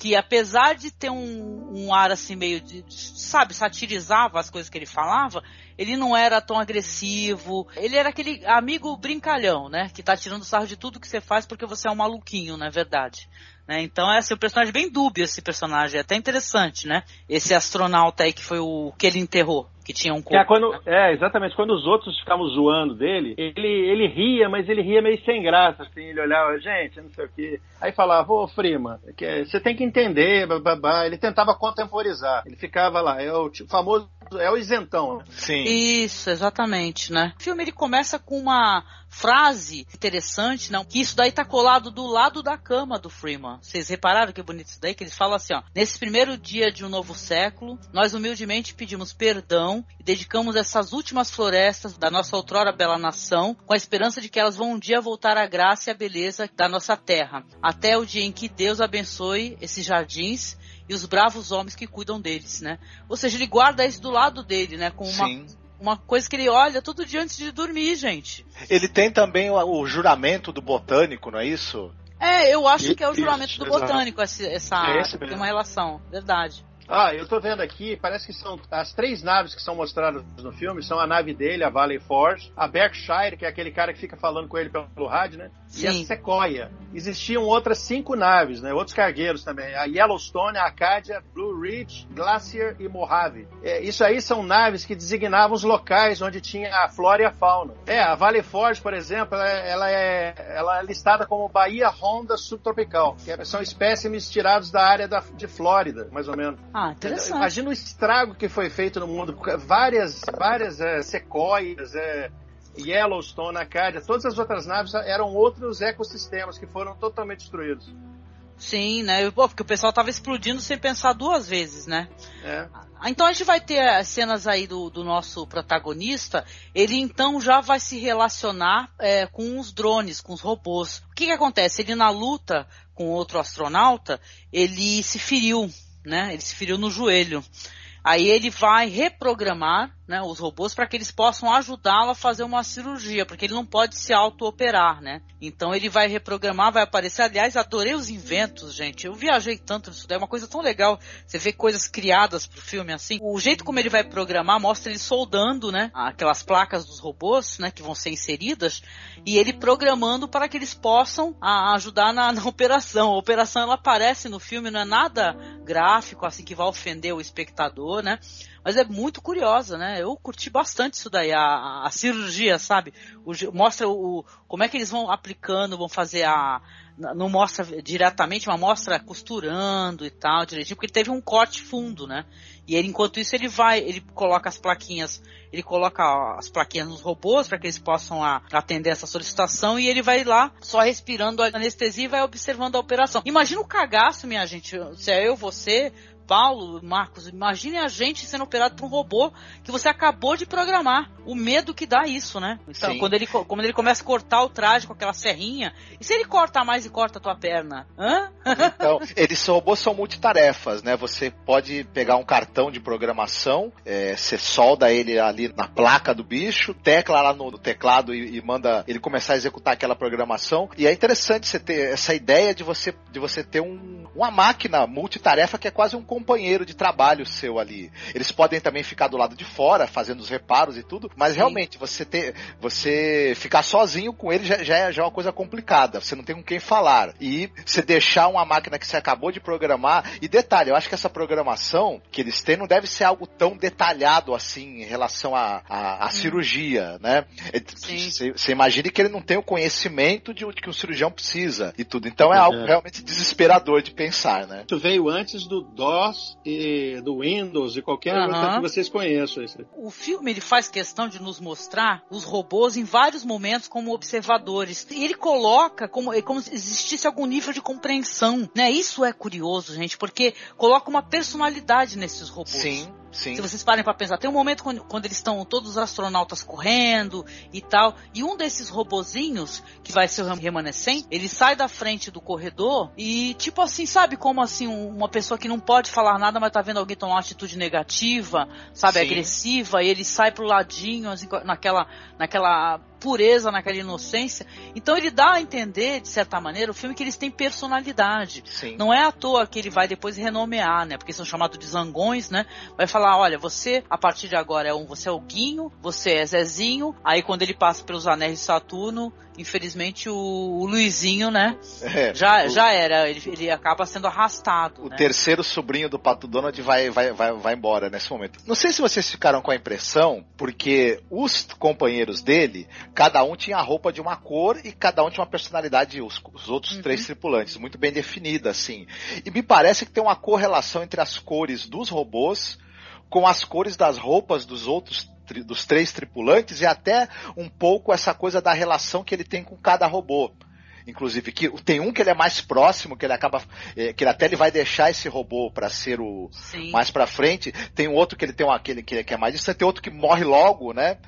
S1: que apesar de ter um, um ar assim meio de, sabe, satirizava as coisas que ele falava, ele não era tão agressivo. Ele era aquele amigo brincalhão, né? Que tá tirando sarro de tudo que você faz porque você é um maluquinho, na verdade. Né? Então é assim, um personagem bem dúbio esse personagem, é até interessante, né? Esse astronauta aí que foi o que ele enterrou, que tinha um
S8: Que é,
S1: corpo.
S8: quando, é, exatamente. Quando os outros ficavam zoando dele, ele, ele ria, mas ele ria meio sem graça, assim. Ele olhava, gente, não sei o quê. Aí falava, ô, Frima, que você tem que entender, babá. Ele tentava contemporizar. Ele ficava lá, é o tipo, famoso, é o isentão. né?
S7: Sim.
S1: Isso, exatamente, né? O filme ele começa com uma frase interessante, não? Que isso daí tá colado do lado da cama do Freeman. Vocês repararam que bonito isso daí? Que eles falam assim, ó. Nesse primeiro dia de um novo século, nós humildemente pedimos perdão e dedicamos essas últimas florestas da nossa outrora bela nação com a esperança de que elas vão um dia voltar à graça e à beleza da nossa terra. Até o dia em que Deus abençoe esses jardins e os bravos homens que cuidam deles, né? Ou seja, ele guarda isso do lado dele, né? Com uma,
S7: Sim.
S1: uma coisa que ele olha todo dia antes de dormir, gente.
S7: Ele tem também o, o juramento do botânico, não é isso?
S1: É, eu acho que é o
S8: Isso,
S1: juramento do
S8: exato.
S1: botânico, essa, essa
S8: É
S1: tem uma relação, verdade.
S8: Ah, eu tô vendo aqui, parece que são as três naves que são mostradas no filme, são a nave dele, a Valley Forge, a Berkshire, que é aquele cara que fica falando com ele pelo rádio, né? E a
S1: Sim.
S8: Sequoia. Existiam outras cinco naves, né? Outros cargueiros também. A Yellowstone, a Acadia, Blue Ridge, Glacier e Mojave. É, isso aí são naves que designavam os locais onde tinha a flora e a fauna. É, a Valley Forge, por exemplo, ela, é, ela é listada como Bahia Honda subtropical, que é- são espécimes tirados da área da, de Flórida, mais ou menos.
S1: Ah, interessante.
S8: Imagina o estrago que foi feito no mundo. Várias, várias é, sequoias, é, Yellowstone, Acadia, todas as outras naves eram outros ecossistemas que foram totalmente destruídos.
S1: Sim, né? Pô, porque o pessoal tava explodindo sem pensar duas vezes, né?
S8: É.
S1: Ah, Então a gente vai ter as cenas aí do, do nosso protagonista. Ele então já vai se relacionar é, com os drones, com os robôs. O que, que acontece? Ele na luta com outro astronauta, ele se feriu, né? Ele se feriu no joelho. Aí ele vai reprogramar né, os robôs para que eles possam ajudá-lo a fazer uma cirurgia, porque ele não pode se auto-operar, né? Então ele vai reprogramar, vai aparecer. Aliás, adorei os inventos, gente. Eu viajei tanto nisso é uma coisa tão legal. Você vê coisas criadas pro filme assim. O jeito como ele vai programar mostra ele soldando, né? Aquelas placas dos robôs, né? Que vão ser inseridas. E ele programando para que eles possam a- ajudar na, na operação. A operação ela aparece no filme, não é nada gráfico, assim, que vai ofender o espectador, né? Mas é muito curiosa, né? Eu curti bastante isso daí, a, a cirurgia, sabe? O mostra o, como é que eles vão aplicando, vão fazer a. Não mostra diretamente, mas mostra costurando e tal, direitinho, porque teve um corte fundo, né? E ele, enquanto isso, ele vai, ele coloca as plaquinhas, ele coloca as plaquinhas nos robôs para que eles possam a- atender essa solicitação e ele vai lá só respirando a anestesia e vai observando a operação. Imagina o cagaço, minha gente, se é eu, você, Paulo, Marcos, imagine a gente sendo operado por um robô que você acabou de programar. O medo que dá isso, né? Então,
S7: Sim.
S1: quando ele, quando ele começa a cortar o traje com aquela serrinha, e se ele corta mais e corta a tua perna? Hã?
S7: Então, eles robôs são multitarefas, né? Você pode pegar um cartão de programação, é, você solda ele ali na placa do bicho, tecla lá no, no teclado e, e manda ele começar a executar aquela programação. E é interessante você ter essa ideia de você, de você ter um- uma máquina multitarefa que é quase um companheiro de trabalho seu ali. Eles podem também ficar do lado de fora, fazendo os reparos e tudo, mas realmente você ter, você ficar sozinho com ele já, já, é, já é uma coisa complicada. Você não tem com quem falar. E você deixar uma máquina que você acabou de programar. E detalhe, eu acho que essa programação que eles têm não deve ser algo tão detalhado assim em relação à a, a, a, cirurgia, né? Você, você imagine que ele não tem o conhecimento de, que um cirurgião precisa e tudo. Então é, é algo realmente desesperador de pensar, né?
S8: Isso veio antes do DOS e do Windows e qualquer uhum. outra que vocês conheçam.
S1: O filme ele faz questão de nos mostrar os robôs em vários momentos como observadores. E ele coloca como, como se existisse algum nível de compreensão, né? Isso é curioso, gente, porque coloca uma personalidade nesses robôs.
S7: Sim. Sim.
S1: Se vocês parem para pensar, tem um momento quando, quando, eles estão todos os astronautas correndo e tal, e um desses robozinhos, que vai ser o remanescente, ele sai da frente do corredor e, tipo assim, sabe como assim, uma pessoa que não pode falar nada, mas tá vendo alguém tomar uma atitude negativa, sabe, Sim. agressiva, e ele sai pro ladinho, assim, naquela, naquela pureza, naquela inocência. Então ele dá a entender, de certa maneira, o filme que eles têm personalidade.
S7: Sim.
S1: Não é à toa que ele vai depois renomear, né? Porque são chamados de zangões, né? Vai falar, olha, você, a partir de agora, é um, você é o Guinho, você é Zezinho. Aí quando ele passa pelos anéis de Saturno, infelizmente o, o Luizinho, né?
S7: É,
S1: já,
S7: o,
S1: já era, ele, ele acaba sendo arrastado.
S7: O
S1: né?
S7: terceiro sobrinho do Pato Donald vai, vai, vai, vai embora nesse momento. Não sei se vocês ficaram com a impressão, porque os companheiros dele, cada um tinha a roupa de uma cor e cada um tinha uma personalidade, os, os outros uhum. três tripulantes, muito bem definida, assim. E me parece que tem uma correlação entre as cores dos robôs com as cores das roupas dos outros dos três tripulantes e até um pouco essa coisa da relação que ele tem com cada robô. Inclusive, que tem um que ele é mais próximo, que ele acaba. É, que ele até ele vai deixar esse robô para ser o
S1: Sim.
S7: mais para frente. Tem um outro que ele tem um, aquele que, que é mais distante, tem outro que morre logo, né?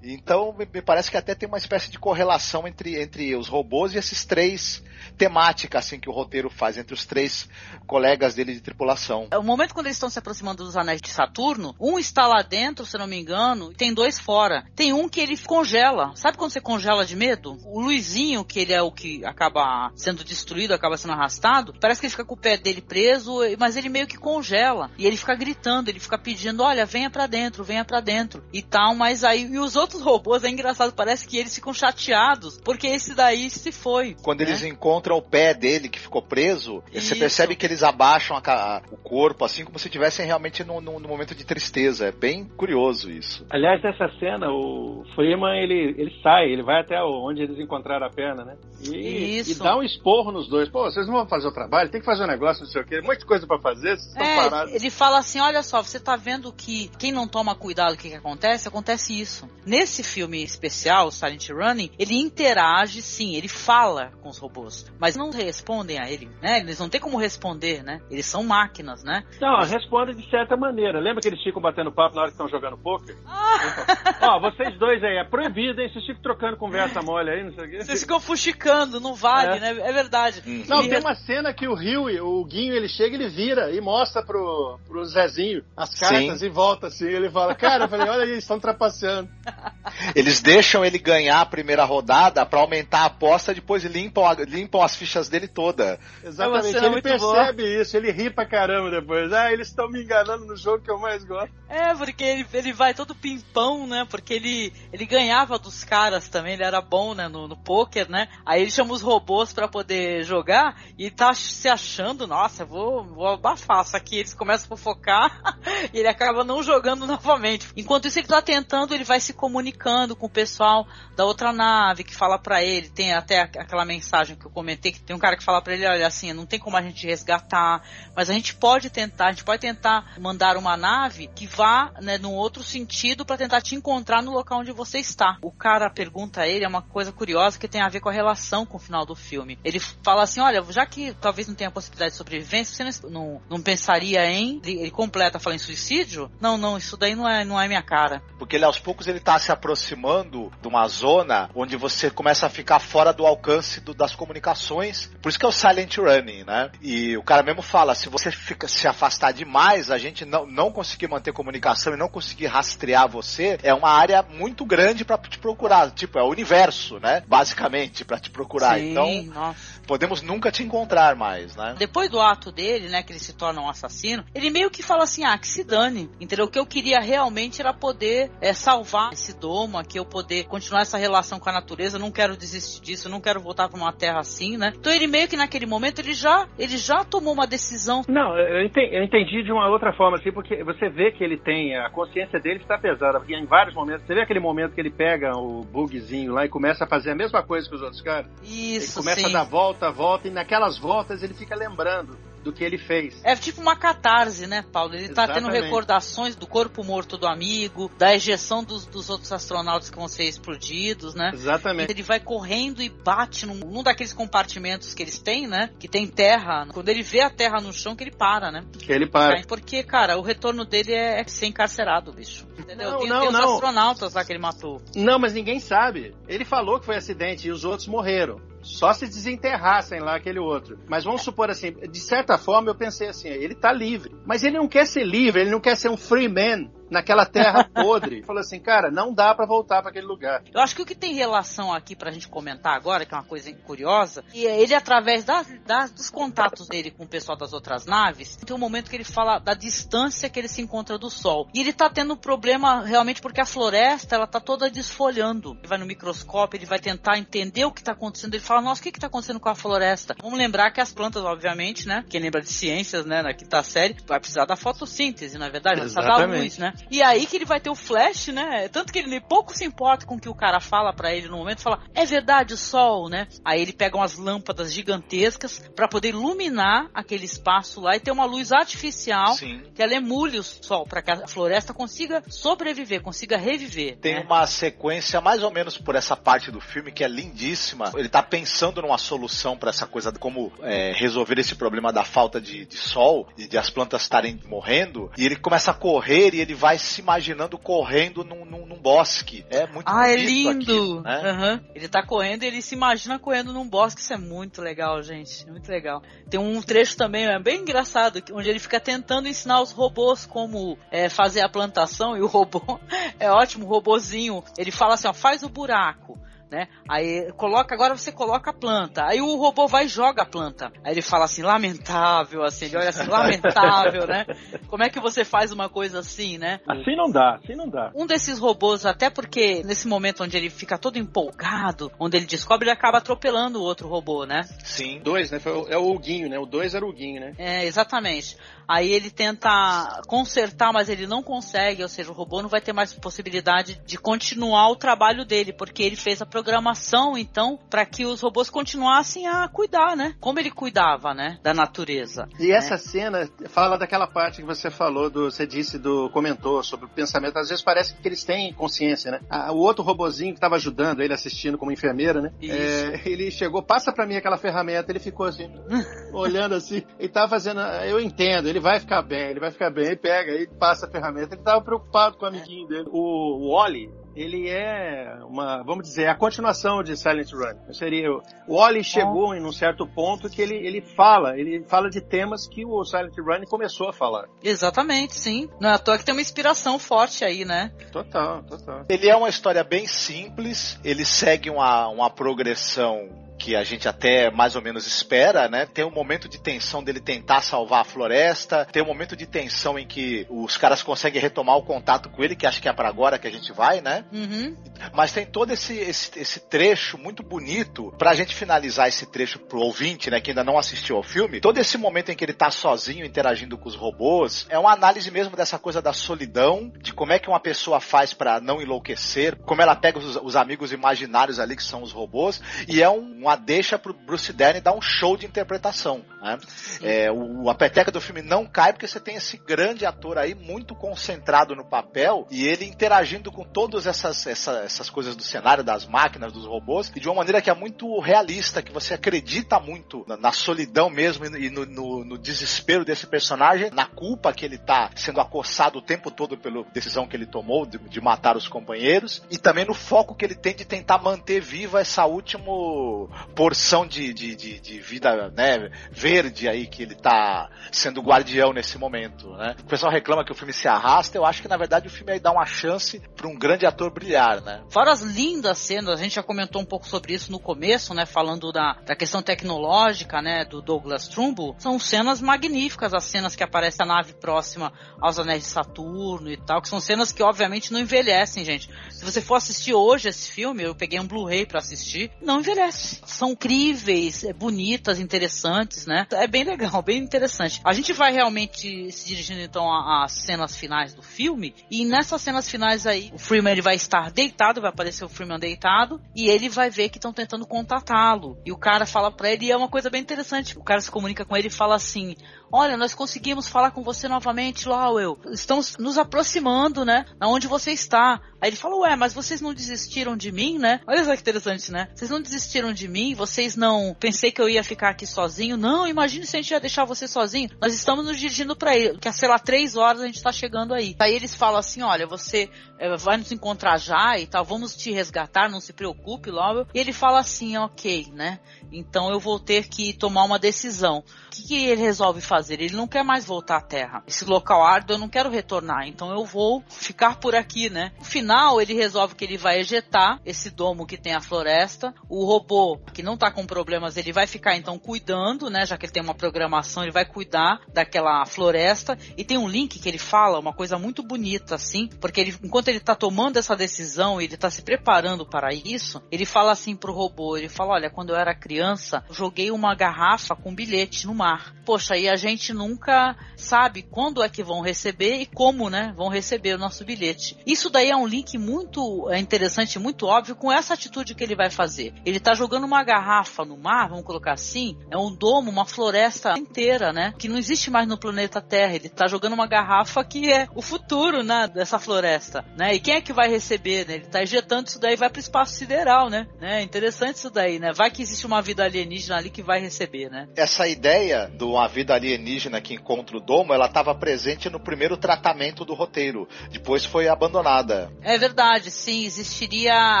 S7: Então, me parece que até tem uma espécie de correlação entre, entre os robôs e esses três temáticas assim que o roteiro faz entre os três colegas dele de tripulação.
S1: O momento quando eles estão se aproximando dos anéis de Saturno, um está lá dentro, se não me engano, e tem dois fora. Tem um que ele congela. Sabe quando você congela de medo? O Luizinho, que ele é o que acaba sendo destruído, acaba sendo arrastado, parece que ele fica com o pé dele preso, mas ele meio que congela. E ele fica gritando, ele fica pedindo, olha, venha para dentro, venha para dentro. E tal, mas aí e os outros robôs é engraçado, parece que eles ficam chateados, porque esse daí se foi.
S7: Quando
S1: né?
S7: eles encontram o pé dele que ficou preso, Isso. você percebe que eles abaixam a, a, o corpo, assim como se estivessem realmente num, momento de tristeza. É bem curioso isso.
S8: Aliás, nessa cena, o Freeman ele, ele sai, ele vai até onde eles encontraram a perna, né? E, e, dá um esporro nos dois. Pô, vocês não vão fazer o trabalho, tem que fazer um negócio, não sei o quê, muita coisa para fazer, vocês estão
S1: é,
S8: parados.
S1: Ele fala assim: olha só, você tá vendo que quem não toma cuidado, o que, que acontece? Acontece isso. Nesse filme especial, Silent Running, ele interage, sim, ele fala com os robôs, mas não respondem a ele, né? Eles não têm como responder, né? Eles são máquinas, né?
S8: Não, mas... respondem de certa maneira. Lembra que eles ficam batendo papo na hora que estão jogando poker? Ah. Ó, vocês dois aí, é proibido, hein? Vocês ficam trocando conversa mole aí, não sei o quê.
S1: Vocês ficam fuxicando, não vale, é. né? É verdade.
S8: Hum. Não, e tem uma cena que o Rio, o Guinho, ele chega, ele vira e mostra pro, pro Zezinho as cartas Sim. e volta assim. Ele fala, cara, eu falei, olha aí, estão trapaceando.
S7: Eles deixam ele ganhar a primeira rodada para aumentar a aposta, depois limpam, a, limpam as fichas dele toda.
S8: Exatamente, é ele percebe boa. isso, ele ri pra caramba depois. Ah, eles estão me enganando no jogo que eu mais gosto.
S1: É, porque ele, ele vai todo pimpão, né? Porque ele, ele ganhava dos caras também, ele era bom, né, no, no poker, né? Aí ele chama os robôs para poder jogar e tá se achando, nossa, vou, vou abafar. Só que eles começam a fofocar e ele acaba não jogando novamente. Enquanto isso, ele tá tentando, ele vai se comunicando com o pessoal da outra nave que fala para ele. Tem até aquela mensagem que eu comentei que tem um cara que fala para ele, olha, assim, não tem como a gente resgatar, mas a gente pode tentar, a gente pode tentar mandar uma nave que vá, né, num outro sentido para tentar te encontrar no local onde você está. O cara pergunta a ele, é uma coisa curiosa que tem a ver com a relação com o final do filme. Ele fala assim, olha, já que talvez não tenha possibilidade de sobrevivência, você não, não pensaria em... Ele completa, fala em suicídio? Não, não, isso daí não é, não é minha cara.
S7: Porque ele aos poucos ele tá se aproximando de uma zona onde você começa a ficar fora do alcance do, das comunicações. Por isso que é o silent running, né? E o cara mesmo fala, se você fica, se afastar demais, a gente não, não conseguir manter comunicação e não conseguir rastrear você, é uma área muito grande para te procurar. Tipo, é o universo, né? Basicamente, para te procurar.
S1: Sim,
S7: então,
S1: nossa
S7: podemos nunca te encontrar mais, né?
S1: Depois do ato dele, né, que ele se torna um assassino, ele meio que fala assim, ah, que se dane, entendeu? O que eu queria realmente era poder é, salvar esse domo aqui, eu poder continuar essa relação com a natureza, não quero desistir disso, eu não quero voltar para uma terra assim, né? Então ele meio que naquele momento, ele já, ele já tomou uma decisão.
S8: Não, eu entendi, eu entendi de uma outra forma, assim, porque você vê que ele tem, a consciência dele está pesada, porque em vários momentos, você vê aquele momento que ele pega o bugzinho lá e começa a fazer a mesma coisa que os outros caras?
S1: Isso,
S8: Ele começa
S1: sim.
S8: a dar volta, volta, e naquelas voltas ele fica lembrando do que ele fez.
S1: É tipo uma catarse, né, Paulo? Ele tá tendo recordações do corpo morto do amigo, da ejeção dos, dos outros astronautas que vão ser explodidos, né?
S8: Exatamente.
S1: Ele vai correndo e bate num, num daqueles compartimentos que eles têm, né? Que tem terra. Quando ele vê a terra no chão, que ele para, né?
S8: Que ele para.
S1: Porque, cara, o retorno dele é, é ser encarcerado, bicho. Entendeu?
S8: Não,
S1: tem,
S8: não,
S1: tem os
S8: não.
S1: astronautas lá que ele matou.
S8: Não, mas ninguém sabe. Ele falou que foi acidente e os outros morreram. Só se desenterrassem lá aquele outro. Mas vamos supor assim, de certa forma eu pensei assim, ele tá livre. Mas ele não quer ser livre, ele não quer ser um free man naquela terra podre. Falou assim, cara, não dá pra voltar pra aquele lugar.
S1: Eu acho que o que tem relação aqui pra gente comentar agora, que é uma coisa curiosa, e é ele, através das, das- dos contatos dele com o pessoal das outras naves, tem um momento que ele fala da distância que ele se encontra do Sol. E ele tá tendo um problema realmente porque a floresta, ela tá toda desfolhando. Ele vai no microscópio, ele vai tentar entender o que tá acontecendo. Ele fala, nossa, o que que tá acontecendo com a floresta? Vamos lembrar que as plantas, obviamente, né? Quem lembra de ciências, né, na quinta série, vai precisar da fotossíntese, na verdade, vai precisar da
S8: Exatamente.
S1: luz, né? E aí que ele vai ter o flash, né? Tanto que ele nem pouco se importa com o que o cara fala pra ele no momento, fala, é verdade o sol, né? Aí ele pega umas lâmpadas gigantescas pra poder iluminar aquele espaço lá e ter uma luz artificial
S7: Sim.
S1: que ela emule o sol pra que a floresta consiga sobreviver, consiga reviver.
S7: Tem
S1: né?
S7: uma sequência mais ou menos por essa parte do filme que é lindíssima. Ele tá pensando numa solução pra essa coisa de como é, resolver esse problema da falta de, de sol e de as plantas estarem morrendo. E ele começa a correr e ele vai se imaginando correndo num, num- num bosque. É muito
S1: Ah, é lindo!
S7: aquilo, né?
S1: Aham. Ele tá correndo e ele se imagina correndo num bosque. Isso é muito legal, gente. Muito legal. Tem um trecho também, é bem engraçado, onde ele fica tentando ensinar os robôs como é, fazer a plantação. E o robô é ótimo, o robozinho. Ele fala assim: ó, faz o buraco. Né? Aí coloca, agora você coloca a planta. Aí o robô vai e joga a planta. Aí ele fala assim, lamentável, assim, ele olha assim, lamentável, né? Como é que você faz uma coisa assim, né?
S8: Assim não dá, assim não dá.
S1: Um desses robôs, até porque nesse momento onde ele fica todo empolgado, onde ele descobre, ele acaba atropelando o outro robô, né?
S7: Sim.
S8: Dois, né? Foi o- é o Huguinho, né? O dois era o Huguinho, né?
S1: É, exatamente. Aí ele tenta consertar, mas ele não consegue, ou seja, o robô não vai ter mais possibilidade de continuar o trabalho dele, porque ele fez a programação, então, para que os robôs continuassem a cuidar, né? Como ele cuidava, né? Da natureza.
S8: E essa cena fala daquela parte que você falou, do, você disse, do comentou sobre o pensamento. Às vezes parece que eles têm consciência, né? Ah, o outro robozinho que estava ajudando ele assistindo como enfermeira, né? É, ele chegou, passa pra mim aquela ferramenta, ele ficou assim, olhando assim, ele tava fazendo, ah, eu entendo, ele vai ficar bem, ele vai ficar bem, ele pega, ele passa a ferramenta, ele tava preocupado com o amiguinho dele. O, o Wally, ele é uma, vamos dizer, a continuação de Silent Run. Seria, o Wally chegou em um certo ponto que ele, ele fala, ele fala de temas que o Silent Run começou a falar.
S1: Exatamente, sim. Não é à toa que tem uma inspiração forte aí, né?
S8: Total, total.
S7: Ele é uma história bem simples, ele segue uma, uma progressão que a gente até mais ou menos espera, né? Tem um momento de tensão dele tentar salvar a floresta, tem um momento de tensão em que os caras conseguem retomar o contato com ele, que acho que é para agora que a gente vai, né?
S1: Uhum.
S7: Mas tem todo esse, esse, esse trecho muito bonito pra gente finalizar esse trecho pro ouvinte, né, que ainda não assistiu ao filme. Todo esse momento em que ele tá sozinho interagindo com os robôs é uma análise mesmo dessa coisa da solidão, de como é que uma pessoa faz pra não enlouquecer, como ela pega os, os amigos imaginários ali que são os robôs, e é um, uma deixa pro Bruce Dern dar um show de interpretação. Né? É, o, a peteca do filme não cai porque você tem esse grande ator aí muito concentrado no papel e ele interagindo com todas essas, essa- essas coisas do cenário, das máquinas, dos robôs, e de uma maneira que é muito realista, que você acredita muito na, na solidão mesmo e no- no, no- desespero desse personagem, na culpa que ele tá sendo acossado o tempo todo pela decisão que ele tomou de, de matar os companheiros, e também no foco que ele tem de tentar manter viva essa último porção de, de, de, de vida né, verde aí que ele tá sendo guardião nesse momento, né? O pessoal reclama que o filme se arrasta, eu acho que na verdade o filme aí dá uma chance para um grande ator brilhar, né?
S1: Fora as lindas cenas, a gente já comentou um pouco sobre isso no começo, né? Falando da, da questão tecnológica, né? Do Douglas Trumbull. São cenas magníficas, as cenas que aparece a nave próxima aos anéis de Saturno e tal, que são cenas que obviamente não envelhecem, gente. Se você for assistir hoje esse filme, eu peguei um Blu-ray para assistir, não envelhece. São incríveis, é, bonitas, interessantes, né? É bem legal, bem interessante. A gente vai realmente se dirigindo então às cenas finais do filme, e nessas cenas finais aí, o Freeman ele vai estar deitado, vai aparecer o Freeman deitado, e ele vai ver que estão tentando contatá-lo. E o cara fala pra ele, e é uma coisa bem interessante, o cara se comunica com ele e fala assim, olha, nós conseguimos falar com você novamente, Lowell. Estamos nos aproximando, né? Aonde você está. Aí ele fala, ué, mas vocês não desistiram de mim, né? Olha só que interessante, né? Vocês não desistiram de mim, vocês não... Pensei que eu ia ficar aqui sozinho. Não, imagine se a gente ia deixar você sozinho. Nós estamos nos dirigindo para ele, que sei lá, três horas a gente tá chegando aí. Aí eles falam assim, olha, você é, vai nos encontrar já e tal, vamos te resgatar, não se preocupe, Lowell. E ele fala assim, ok, né? Então eu vou ter que tomar uma decisão. O que, que ele resolve fazer? Ele não quer mais voltar à Terra. Esse local árido eu não quero retornar, então eu vou ficar por aqui, né? No final, ele resolve que ele vai ejetar esse domo que tem a floresta. O robô, que não tá com problemas, ele vai ficar então cuidando, né? Já que ele tem uma programação, ele vai cuidar daquela floresta. E tem um link que ele fala, uma coisa muito bonita, assim, porque ele, enquanto ele tá tomando essa decisão, ele tá se preparando para isso, ele fala assim pro robô, ele fala, olha, quando eu era criança, joguei uma garrafa com bilhete no mar. Poxa, e a gente nunca sabe quando é que vão receber e como, né, vão receber o nosso bilhete. Isso daí é um link muito é interessante, muito óbvio com essa atitude que ele vai fazer. Ele tá jogando uma garrafa no mar, vamos colocar assim, é um domo, uma floresta inteira, né, que não existe mais no planeta Terra. Ele tá jogando uma garrafa que é o futuro, né, dessa floresta, né? E quem é que vai receber, né? Ele tá injetando isso daí vai para o espaço sideral, né? né? Interessante isso daí, né? Vai que existe uma vida alienígena ali que vai receber, né?
S7: Essa ideia de uma vida alienígena que encontra o domo, ela estava presente no primeiro tratamento do roteiro. Depois foi abandonada.
S1: É verdade, sim. Existiria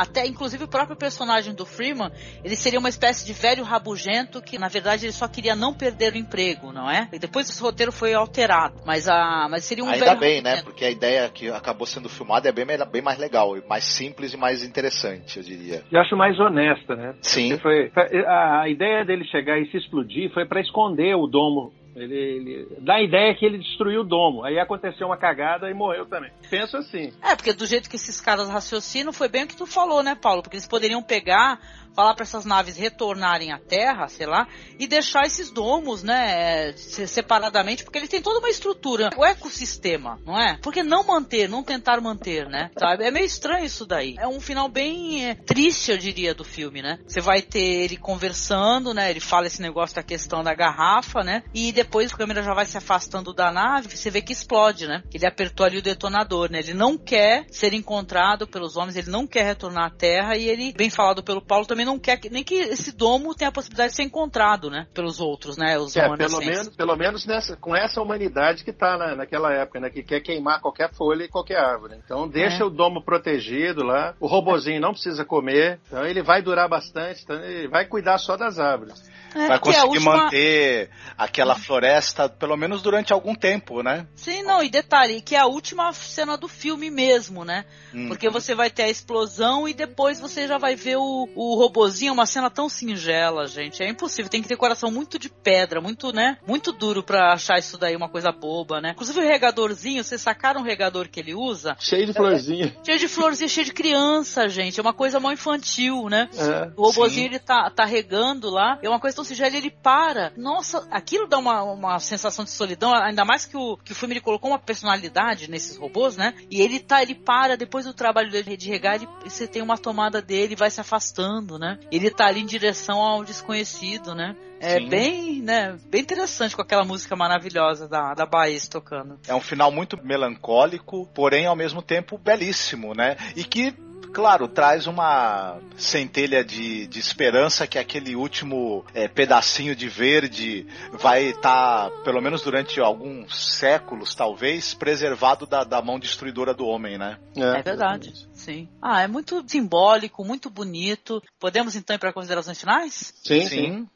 S1: até, inclusive, o próprio personagem do Freeman, ele seria uma espécie de velho rabugento que, na verdade, ele só queria não perder o emprego, não é? E depois esse roteiro foi alterado. Mas, a, mas seria um
S7: Ainda
S1: velho
S7: bem, né?
S1: rabugento.
S7: Porque a ideia que acabou sendo filmada é bem, bem mais legal, mais simples e mais interessante, eu diria.
S8: Eu acho mais honesta, né?
S7: Sim.
S8: Foi, a ideia dele chegar e se explodir foi para esconder o domo. Ele, ele dá a ideia que ele destruiu o domo. Aí aconteceu uma cagada e morreu também. Penso assim.
S1: É, porque do jeito que esses caras raciocinam, foi bem o que tu falou, né, Paulo? Porque eles poderiam pegar, falar para essas naves retornarem à Terra, sei lá, e deixar esses domos, né, se- separadamente, porque eles têm toda uma estrutura, o ecossistema, não é? Por que não manter, não tentar manter, né? Sabe? É meio estranho isso daí. É um final bem é, triste, eu diria, do filme, né? Você vai ter ele conversando, né? Ele fala esse negócio da questão da garrafa, né? E depois a câmera já vai se afastando da nave, você vê que explode, né? Ele apertou ali o detonador, né? Ele não quer ser encontrado pelos homens, ele não quer retornar à Terra e ele, bem falado pelo Paulo, também não quer que, nem que esse domo tenha a possibilidade de ser encontrado, né? Pelos outros, né? Os
S8: É, pelo menos, pelo menos nessa, com essa humanidade que tá na, naquela época, né? Que quer queimar qualquer folha e qualquer árvore. Então deixa
S1: É.
S8: o domo protegido lá. O robozinho não precisa comer. Então ele vai durar bastante. Então ele vai cuidar só das árvores.
S1: É,
S7: Vai
S1: é
S7: conseguir
S1: última-
S7: manter aquela floresta pelo menos durante algum tempo, né?
S1: Sim, não, e detalhe, que é a última cena do filme mesmo, né?
S7: Hum.
S1: Porque você vai ter a explosão e depois você já vai ver o, o robozinho, uma cena tão singela, gente. É impossível, tem que ter coração muito de pedra, muito, né? Muito duro pra achar isso daí uma coisa boba, né? Inclusive o regadorzinho, vocês sacaram o regador que ele usa?
S8: Cheio de florzinha.
S1: Cheio de florzinha, cheio de criança, gente. É uma coisa mó infantil, né?
S8: É,
S1: O robozinho,
S8: sim.
S1: ele tá, tá regando lá. É uma coisa tão singela, ele para. Nossa, aquilo dá uma, uma sensação de solidão. Ainda mais que o, que o filme ele colocou uma personalidade nesses robôs, né? E ele tá, ele para, depois do trabalho dele de regar, ele, você tem uma tomada dele, vai se afastando, né? Ele tá ali em direção ao desconhecido, né? É
S7: Sim.
S1: bem, né, bem interessante com aquela música maravilhosa da, da Baez tocando.
S7: É um final muito melancólico, porém ao mesmo tempo belíssimo, né? E que Claro, traz uma centelha de, de esperança que aquele último é, pedacinho de verde vai estar, pelo menos durante alguns séculos, talvez, preservado da, da mão destruidora do homem, né?
S1: É, verdade. Sim. Ah, é muito simbólico, muito bonito. Podemos então ir para considerações finais?
S8: Sim, sim.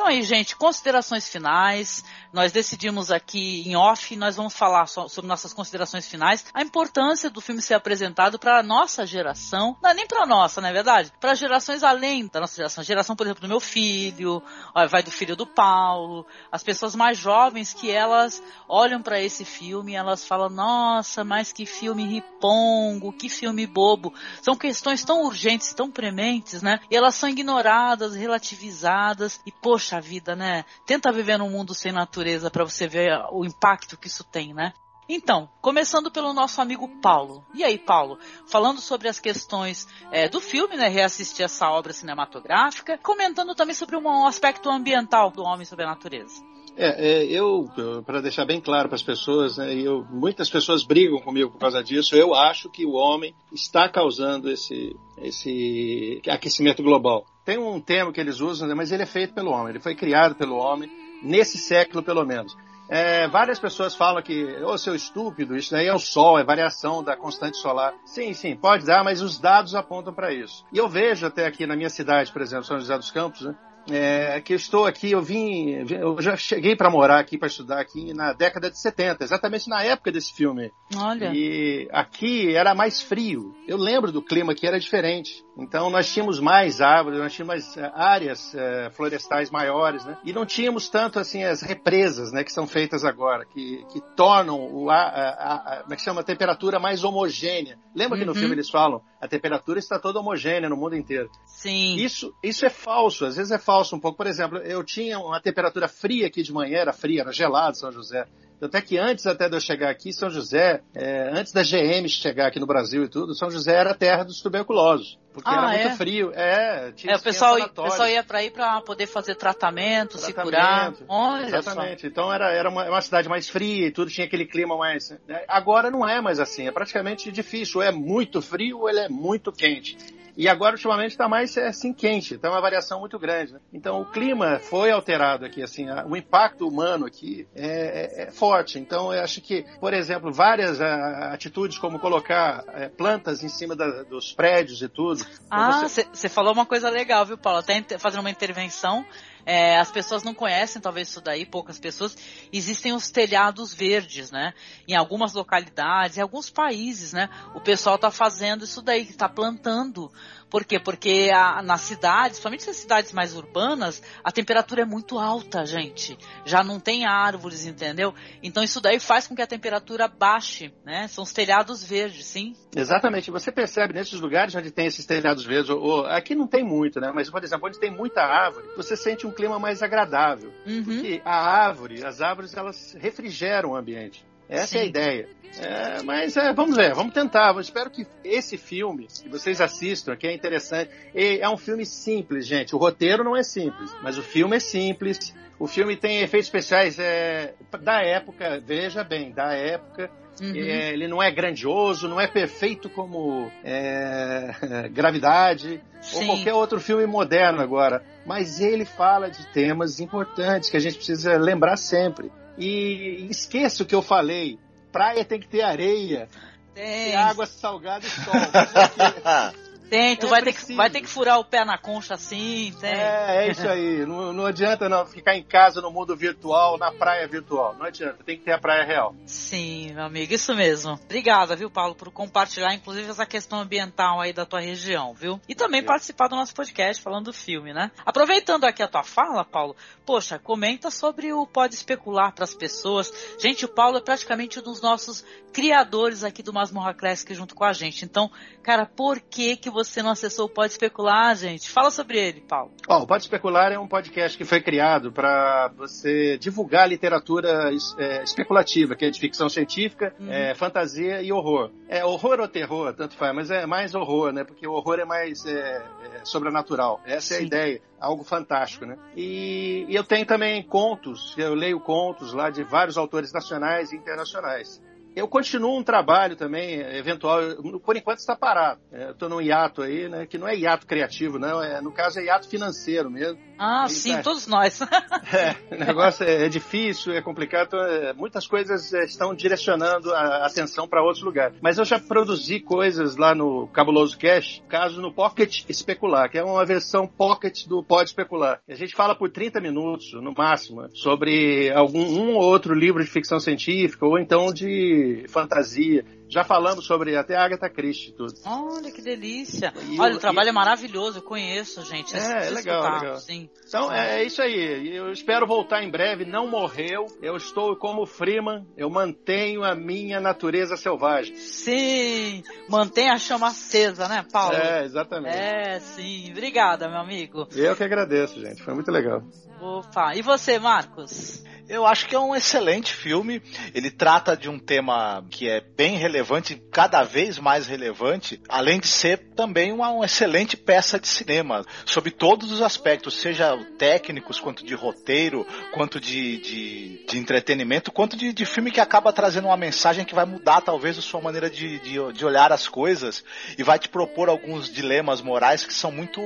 S1: Então aí, gente, considerações finais. Nós decidimos aqui em off, nós vamos falar so- sobre nossas considerações finais, a importância do filme ser apresentado para a nossa geração, não é nem para nossa, não é verdade? Para gerações além da nossa geração. Geração, por exemplo, do meu filho, vai do filho do Paulo, as pessoas mais jovens que elas olham para esse filme elas falam: "Nossa, mas que filme ripongo, que filme bobo". São questões tão urgentes, tão prementes, né? E elas são ignoradas, relativizadas e poxa vida, né? Tenta viver num mundo sem natureza para você ver o impacto que isso tem, né? Então, começando pelo nosso amigo Paulo. E aí, Paulo, falando sobre as questões é, do filme, né, reassistir essa obra cinematográfica, comentando também sobre um aspecto ambiental do homem sobre a natureza.
S8: É, é, eu, para deixar bem claro para as pessoas, né, eu, muitas pessoas brigam comigo por causa disso, eu acho que o homem está causando esse, esse aquecimento global. Tem um termo que eles usam, né, mas ele é feito pelo homem, ele foi criado pelo homem, nesse século pelo menos. É, várias pessoas falam que, ô seu estúpido, isso daí é o sol, é variação da constante solar. Sim, sim, pode dar, mas os dados apontam para isso. E eu vejo até aqui na minha cidade, por exemplo, São José dos Campos, né, é, que eu estou aqui, eu vim, eu já cheguei para morar aqui, para estudar aqui na década de 70, exatamente na época desse filme.
S1: Olha.
S8: E aqui era mais frio. Eu lembro do clima que era diferente. Então nós tínhamos mais árvores, nós tínhamos mais, eh, áreas eh, florestais maiores, né? E não tínhamos tanto assim as represas, né, que são feitas agora, que, que tornam o ar, a, a, a, como é que chama, a temperatura mais homogênea. Lembra que no
S1: Uhum.
S8: filme eles falam, a temperatura está toda homogênea no mundo inteiro.
S1: Sim.
S8: Isso, isso é falso, às vezes é falso um pouco. Por exemplo, eu tinha uma temperatura fria aqui de manhã, era fria, era gelado São José. Até que antes até de eu chegar aqui, São José, é, antes da GM chegar aqui no Brasil e tudo, São José era a terra dos tuberculosos. Porque
S1: Ah,
S8: era
S1: é?
S8: muito frio. É, tinha,
S1: É, o pessoal, o pessoal ia para aí para poder fazer tratamento, se curar.
S8: Tratamento.
S1: Olha
S8: Exatamente. Então era, era uma, uma cidade mais fria e tudo, tinha aquele clima mais. né? Agora não é mais assim, é praticamente difícil. Ou é muito frio ou ele é muito quente. E agora, ultimamente, está mais é, assim quente, está uma variação muito grande. Né? Então, o clima foi alterado aqui, assim, a- o impacto humano aqui é, é- é forte. Então, eu acho que, por exemplo, várias ah, atitudes como colocar eh, plantas em cima da- dos prédios e tudo.
S1: Ah,
S8: Você-
S1: falou uma coisa legal, viu, Paulo? Até fazendo uma intervenção. É, as pessoas não conhecem, talvez isso daí, poucas pessoas. Existem os telhados verdes, né? Em algumas localidades, em alguns países, né? O pessoal tá fazendo isso daí, tá plantando. Por quê? Porque a, nas cidades, principalmente nas cidades mais urbanas, a temperatura é muito alta, gente. Já não tem árvores, entendeu? Então isso daí faz com que a temperatura baixe, né? São os telhados verdes, sim.
S8: Exatamente. Você percebe nesses lugares onde tem esses telhados verdes, ou, ou- aqui não tem muito, né? Mas, por exemplo, onde tem muita árvore, você sente um clima mais agradável.
S1: Uhum.
S8: Porque a árvore, as árvores, elas refrigeram o ambiente. Essa é a
S1: Sim.
S8: ideia. É, mas é, vamos ver, vamos tentar. Eu espero que esse filme, que vocês assistam, que é interessante, é um filme simples, gente. O roteiro não é simples, mas o filme é simples. O filme tem efeitos especiais é, da época, veja bem, da época.
S1: Uhum.
S8: É, ele não é grandioso, não é perfeito como é, Gravidade ou
S1: Sim.
S8: qualquer outro filme moderno agora, mas ele fala de temas importantes que a gente precisa lembrar sempre. E esqueça o que eu falei: praia tem que ter areia,
S1: Tem.
S8: ter água salgada e sol.
S1: Tem, tu
S8: É
S1: vai, ter que, vai ter que furar o pé na concha assim, tem.
S8: É, é isso aí. Não, não adianta não ficar em casa no mundo virtual, na praia virtual. Não adianta, tem que ter a praia real.
S1: Sim, meu amigo, isso mesmo. Obrigada, viu, Paulo, por compartilhar, inclusive, essa questão ambiental aí da tua região, viu? E também participar do nosso podcast falando do filme, né? Aproveitando aqui a tua fala, Paulo, poxa, comenta sobre o Pode Especular para as pessoas. Gente, o Paulo é praticamente um dos nossos criadores aqui do Masmorra Classic junto com a gente. Então, cara, por que que você não acessou o Pode Especular, gente? Fala sobre ele, Paulo.
S8: O Pode Especular é um podcast que foi criado para você divulgar literatura é, especulativa, que é de ficção científica,
S1: Uhum.
S8: é, fantasia e horror. É horror ou terror, tanto faz, mas é mais horror, né? Porque o horror é mais é, é, sobrenatural. Essa é a ideia, algo fantástico, né? E, e eu tenho também contos, eu leio contos lá de vários autores nacionais e internacionais. Eu continuo um trabalho também, eventual, por enquanto está parado. É, Estou num hiato aí, né? Que não é hiato criativo, não. É, no caso é hiato financeiro mesmo.
S1: Ah, sim, todos nós.
S8: É, o negócio é, é difícil, é complicado. é, muitas coisas é, estão direcionando a atenção para outros lugares. Mas eu já produzi coisas lá no Cabuloso Cash, caso no Pocket Especular, que é uma versão Pocket do Pode Especular. A gente fala por 30 minutos, no máximo, sobre algum um ou outro livro de ficção científica ou então de fantasia. Já falamos sobre até Agatha Christie e tudo.
S1: Olha que delícia.
S8: E
S1: Olha,
S8: o-
S1: o trabalho
S8: e-
S1: é maravilhoso, eu conheço, gente.
S8: É, é legal,
S1: escutar,
S8: legal.
S1: Sim.
S8: Então é, é isso aí. Eu espero voltar em breve. Não morreu. Eu estou como Freeman. Eu mantenho a minha natureza selvagem.
S1: Sim, mantém a chama acesa, né, Paulo?
S8: É, exatamente.
S1: É, sim. Obrigada, meu amigo.
S8: Eu que agradeço, gente. Foi muito legal.
S1: Opa, e você, Marcos?
S7: Eu acho que é um excelente filme. Ele trata de um tema que é bem relevante, cada vez mais relevante, além de ser também uma, uma excelente peça de cinema, sob todos os aspectos, seja técnicos, quanto de roteiro, quanto de, de, de entretenimento, quanto de, de filme que acaba trazendo uma mensagem que vai mudar talvez a sua maneira de, de, de olhar as coisas e vai te propor alguns dilemas morais que são muito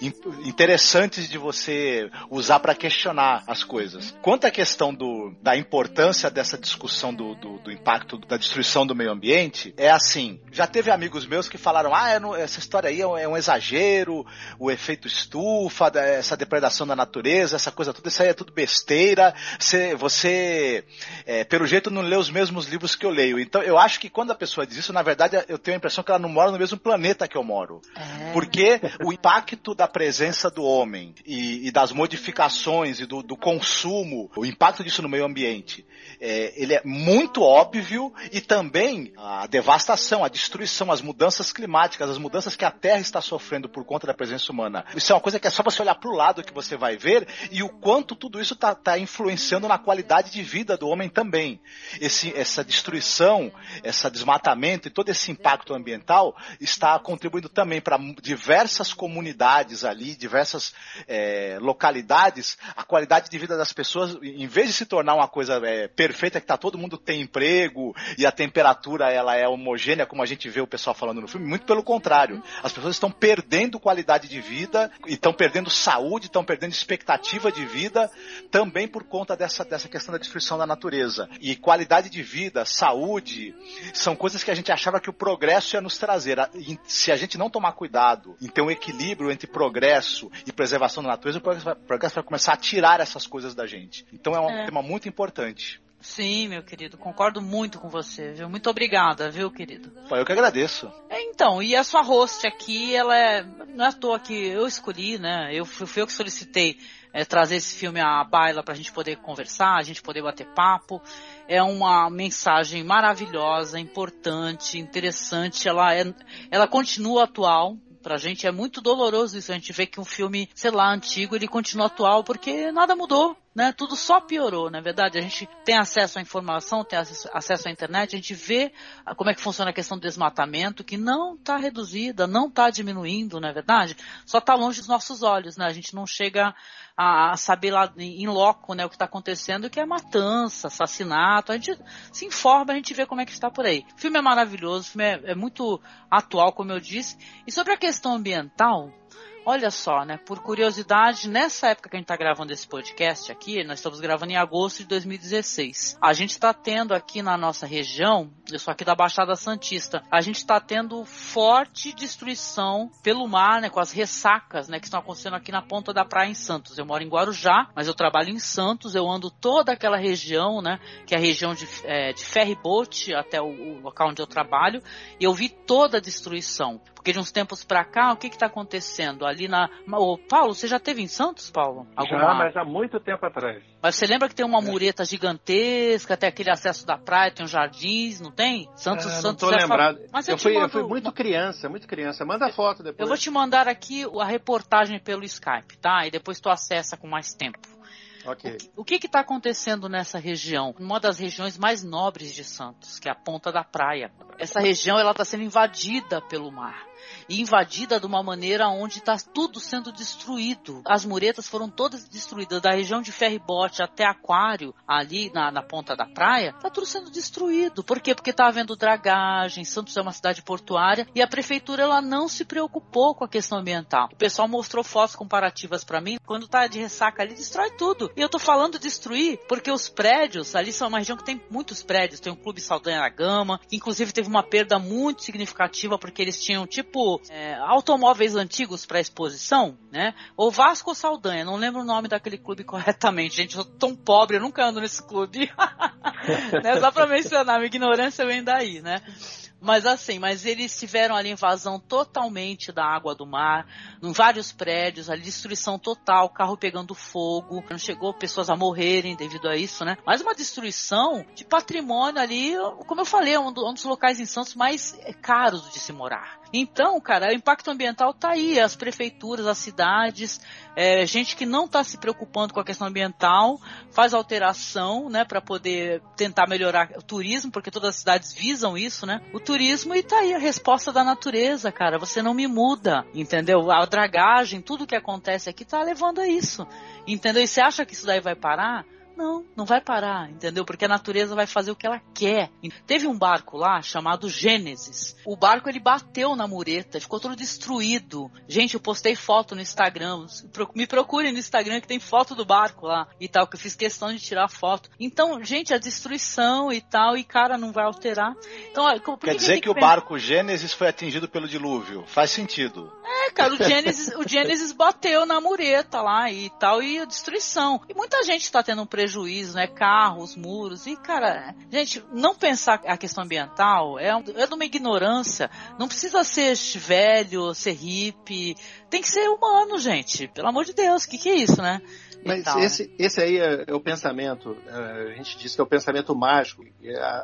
S7: in- interessantes de você usar para questionar as coisas. Quanto à questão do, da importância dessa discussão do, do, do impacto da destruição do meio ambiente, é assim: já teve amigos meus que falaram, ah, é no- essa história aí é um, é um exagero, o efeito estufa, essa depredação da natureza, essa coisa toda, isso aí é tudo besteira. Você, você é, pelo jeito, não lê os mesmos livros que eu leio. Então, eu acho que quando a pessoa diz isso, na verdade, eu tenho a impressão que ela não mora no mesmo planeta que eu moro. Porque o impacto da presença do homem e, e das modificações e do, do consumo, o impacto disso no meio ambiente, é, ele é muito óbvio e também a devastação, a destruição, as mudanças climáticas, as mudanças que a Terra está sofrendo por conta da presença humana. Isso é uma coisa que é só você olhar para o lado que você vai ver e o quanto tudo isso está influenciando na qualidade de vida do homem também. Esse, essa destruição, esse desmatamento e todo esse impacto ambiental está contribuindo também para diversas comunidades ali, diversas é, localidades, a qualidade de vida das pessoas, em vez de se tornar uma coisa é, perfeita, que tá todo mundo tem emprego e a temperatura ela é homogênea, como a gente vê o pessoal falando no filme, muito pelo contrário. As pessoas estão perdendo qualidade de vida, estão perdendo saúde, estão perdendo expectativa de vida, também por conta dessa, dessa questão da destruição da natureza. E qualidade de vida, saúde, são coisas que a gente achava que o progresso ia nos trazer. Se a gente não tomar cuidado em ter um equilíbrio entre progresso e preservação da natureza, o progresso vai começar a tirar essas coisas da gente. Então é um
S1: É.
S7: tema muito importante.
S1: Sim, meu querido, concordo muito com você, viu? Muito obrigada, viu, querido?
S7: Pô, Eu que agradeço.
S1: É, Então, e a sua host aqui, ela é. Não é à toa que eu escolhi, né? Eu fui, fui eu que solicitei é, trazer esse filme à baila pra gente poder conversar, a gente poder bater papo. É uma mensagem maravilhosa, importante, interessante. Ela, é, ela continua atual. Pra gente é muito doloroso isso. A gente vê que um filme, sei lá, antigo, ele continua atual porque nada mudou, né? Tudo só piorou, na é verdade. A gente tem acesso à informação, tem acesso à internet, a gente vê como é que funciona a questão do desmatamento, que não está reduzida, não está diminuindo, não é verdade? Só está longe dos nossos olhos, né? A gente não chega a, saber lá em loco, né, o que está acontecendo, que é matança, assassinato. A gente se informa, a gente vê como é que está por aí. O filme é maravilhoso, o filme é, é muito atual, como eu disse. E sobre a questão ambiental, Olha só, né? Por curiosidade, nessa época que a gente está gravando esse podcast aqui, nós estamos gravando em agosto de 2016. A gente está tendo aqui na nossa região, eu sou aqui da Baixada Santista, a gente está tendo forte destruição pelo mar, né? Com as ressacas, né? Que estão acontecendo aqui na ponta da praia em Santos. Eu moro em Guarujá, mas eu trabalho em Santos, eu ando toda aquela região, né? Que é a região de, é, de ferry boat até o, o local onde eu trabalho, e eu vi toda a destruição. Porque de uns tempos pra cá, o que que tá acontecendo? Ali na. Ô, Paulo, você já teve em Santos, Paulo?
S8: Já, mas há muito tempo atrás.
S1: Mas você lembra que tem uma mureta gigantesca, tem aquele acesso da praia, tem os jardins, não tem? Santos,
S8: Ah, não
S1: Santos
S8: tô
S1: é fa-
S8: lembrado.
S1: Mas
S8: eu,
S1: eu,
S8: fui, eu
S1: mando-
S8: fui muito criança, muito criança. Manda foto depois.
S1: Eu vou te mandar aqui a reportagem pelo Skype, tá? E depois tu acessa com mais tempo.
S8: Ok.
S1: O que está acontecendo nessa região? Uma das regiões mais nobres de Santos, que é a Ponta da Praia. Essa região ela está sendo invadida pelo mar. Invadida de uma maneira onde está tudo sendo destruído. As muretas foram todas destruídas. Da região de ferribote até aquário, ali na, na ponta da praia, está tudo sendo destruído. Por quê? Porque está havendo dragagem, Santos é uma cidade portuária e a prefeitura ela não se preocupou com a questão ambiental. O pessoal mostrou fotos comparativas para mim. Quando tá de ressaca ali, destrói tudo. E eu tô falando destruir porque os prédios, ali são uma região que tem muitos prédios. Tem o Clube Saldanha da Gama, inclusive teve uma perda muito significativa porque eles tinham tipo é, automóveis antigos para exposição, né? Ou Vasco Saldanha, não lembro o nome daquele clube corretamente. Gente, eu sou tão pobre, eu nunca ando nesse clube. né? Só pra mencionar, minha ignorância vem daí, né? Mas assim, mas eles tiveram ali invasão totalmente da água do mar, em vários prédios, ali destruição total, carro pegando fogo, não chegou pessoas a morrerem devido a isso, né? Mas uma destruição de patrimônio ali, como eu falei, é um, do- dos locais em Santos mais caros de se morar. Então, cara, o impacto ambiental tá aí, as prefeituras, as cidades, é, gente que não está se preocupando com a questão ambiental, faz alteração, né, para poder tentar melhorar o turismo, porque todas as cidades visam isso, né? O turismo e tá aí a resposta da natureza, cara. Você não me muda, entendeu? A dragagem, tudo que acontece aqui tá levando a isso, entendeu? E você acha que isso daí vai parar? Não, não vai parar, entendeu? Porque a natureza vai fazer o que ela quer. Teve um barco lá chamado Gênesis. O barco ele bateu na mureta, ficou todo destruído. Gente, eu postei foto no Instagram. Me procurem no Instagram que tem foto do barco lá e tal, que eu fiz questão de tirar foto. Então, gente, a destruição e tal, e cara, não vai alterar. Então,
S7: Quer
S1: que
S7: dizer
S1: tem
S7: que o barco Gênesis foi atingido pelo dilúvio. Faz sentido.
S1: É, cara, o Genesis, o Genesis bateu na mureta lá e tal, e a destruição. E muita gente tá tendo um prejuízo, né? Carros, muros. E, cara, gente, não pensar a questão ambiental é, é de uma ignorância. Não precisa ser velho, ser hippie. Tem que ser humano, gente. Pelo amor de Deus, o que, que é isso, né?
S8: Mas
S1: tal, né?
S8: esse, esse aí é, é o pensamento, é, a gente diz que é o pensamento mágico.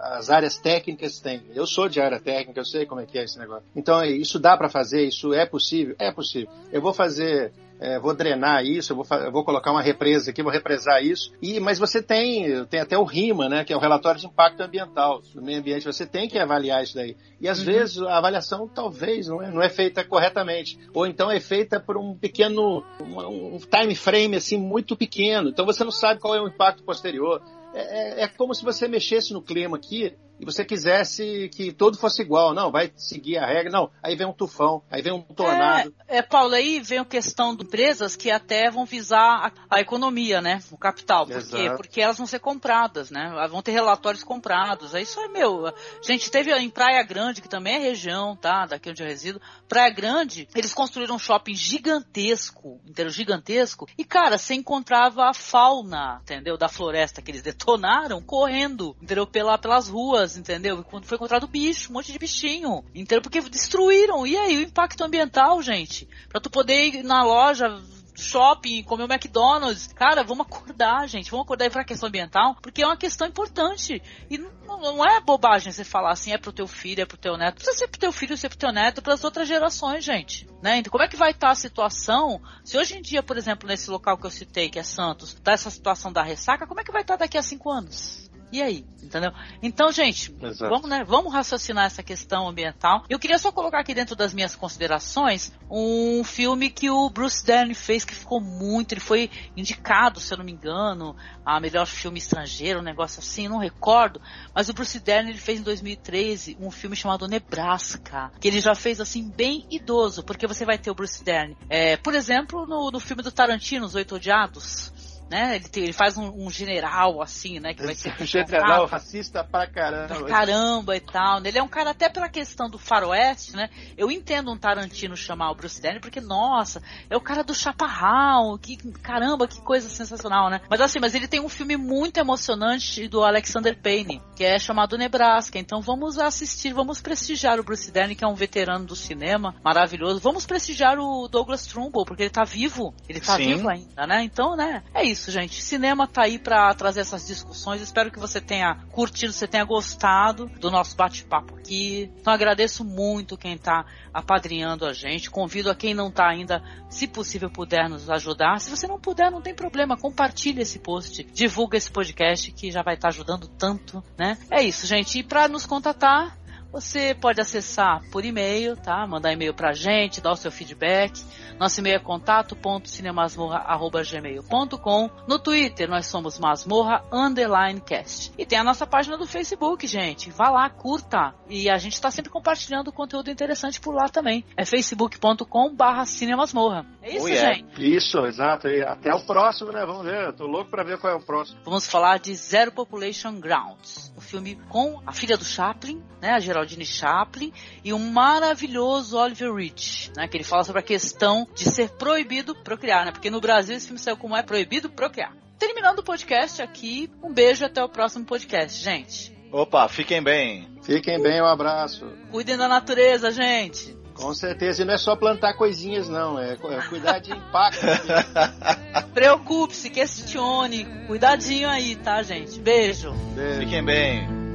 S8: As áreas técnicas têm. Eu sou de área técnica, eu sei como é que é esse negócio. Então, é, isso dá para fazer, isso é possível? É possível. Eu vou fazer, é, vou drenar isso, eu vou, eu vou colocar uma represa aqui, vou represar isso. E, mas você tem, tem até o RIMA, né, que é o relatório de impacto ambiental do meio ambiente. Você tem que avaliar isso daí. E às
S1: Uhum.
S8: vezes a avaliação talvez não é, não é feita corretamente. Ou então é feita por um pequeno, uma- um time frame assim muito pequeno. Então você não sabe qual é o impacto posterior. É, é- é como se você mexesse no clima aqui e você quisesse que tudo fosse igual. Não, vai seguir a regra. Não, aí vem um tufão, aí vem um tornado.
S1: É, é, Paulo, aí vem a questão de empresas que até vão visar a, a economia, né? O capital. Por quê? Porque elas vão ser compradas, né? Vão ter relatórios comprados. Aí isso é meu. Gente, teve em Praia Grande, que também é região, tá? Daqui onde eu resido. Praia Grande, eles construíram um shopping gigantesco, inteiro gigantesco. E, cara, você encontrava a fauna, entendeu? Da floresta que eles detonaram correndo, entendeu? Pela, pelas ruas, entendeu? Quando foi encontrado bicho, um monte de bichinho, entendeu? Porque destruíram. E aí, o impacto ambiental, gente? Pra tu poder ir na loja shopping, comer o McDonald's. Cara, vamos acordar, gente. Vamos acordar aí pra questão ambiental, porque é uma questão importante. E não, não é bobagem você falar assim, é pro teu filho, é pro teu neto. Precisa ser pro teu filho, ser pro teu neto, para as outras gerações, gente. Né? Então, como é que vai estar a situação? Se hoje em dia, por exemplo, nesse local que eu citei, que é Santos, tá essa situação da ressaca, como é que vai estar daqui a cinco anos? E aí? Entendeu? Então, gente,
S8: Exato.
S1: vamos, né? Vamos raciocinar essa questão ambiental. Eu queria só colocar aqui dentro das minhas considerações um filme que o Bruce Dern fez que ficou muito. Ele foi indicado, se eu não me engano, a melhor filme estrangeiro, um negócio assim, não recordo. Mas o Bruce Dern ele fez em 2013 um filme chamado Nebraska, que ele já fez assim bem idoso, porque você vai ter o Bruce Dern, é, por exemplo, no, no filme do Tarantino, Os Oito Odiados né? Ele, tem- ele faz um, um general, assim, né? Que vai ser
S8: General racista pra caramba.
S1: caramba e tal. Ele é um cara até pela questão do faroeste, né? Eu entendo um Tarantino chamar o Bruce Dern porque, nossa, é o cara do Chaparral, que caramba, que coisa sensacional, né? Mas assim, mas ele tem um filme muito emocionante do Alexander Payne, que é chamado Nebraska. Então vamos assistir, vamos prestigiar o Bruce Dern, que é um veterano do cinema, maravilhoso. Vamos prestigiar o Douglas Trumbull, porque ele tá vivo, ele tá
S7: Sim.
S1: vivo ainda, né? Então, né? É isso, gente. Cinema tá aí pra trazer essas discussões. Espero que você tenha curtido, você tenha gostado do nosso bate-papo aqui. Então agradeço muito quem tá apadrinhando a gente. Convido a quem não tá ainda, se possível, puder nos ajudar. Se você não puder, não tem problema. Compartilhe esse post, divulga esse podcast que já vai estar ajudando tanto, né? É isso, gente. E pra nos contatar, você pode acessar por e-mail, tá? Mandar e-mail pra gente, dar o seu feedback. Nosso e-mail é contato.cinemasmorra.gmail.com No Twitter, nós somos masmorra underline cast. E tem a nossa página do Facebook, gente. Vá lá, curta. E a gente tá sempre compartilhando conteúdo interessante por lá também. É facebook.com barra cinemasmorra. É isso,
S8: Oh, yeah.
S1: gente.
S8: Isso, exato. E até o próximo, né? Vamos ver. Eu tô louco pra ver qual é o próximo.
S1: Vamos falar de Zero Population Grounds, o filme com a filha do Chaplin, né, a Geraldine Chaplin, e o maravilhoso Oliver Reed, né, que ele fala sobre a questão de ser proibido procriar, né, porque no Brasil esse filme saiu como é proibido procriar. Terminando o podcast aqui, um beijo e até o próximo podcast, gente.
S7: Opa, fiquem bem.
S8: Fiquem bem, um abraço.
S1: Cuidem da natureza, gente.
S8: Com certeza. E não é só plantar coisinhas, não. É, é cuidar de impacto.
S1: Preocupe-se, questione, cuidadinho aí, tá, gente? Beijo.
S8: Beijo.
S7: Fiquem bem.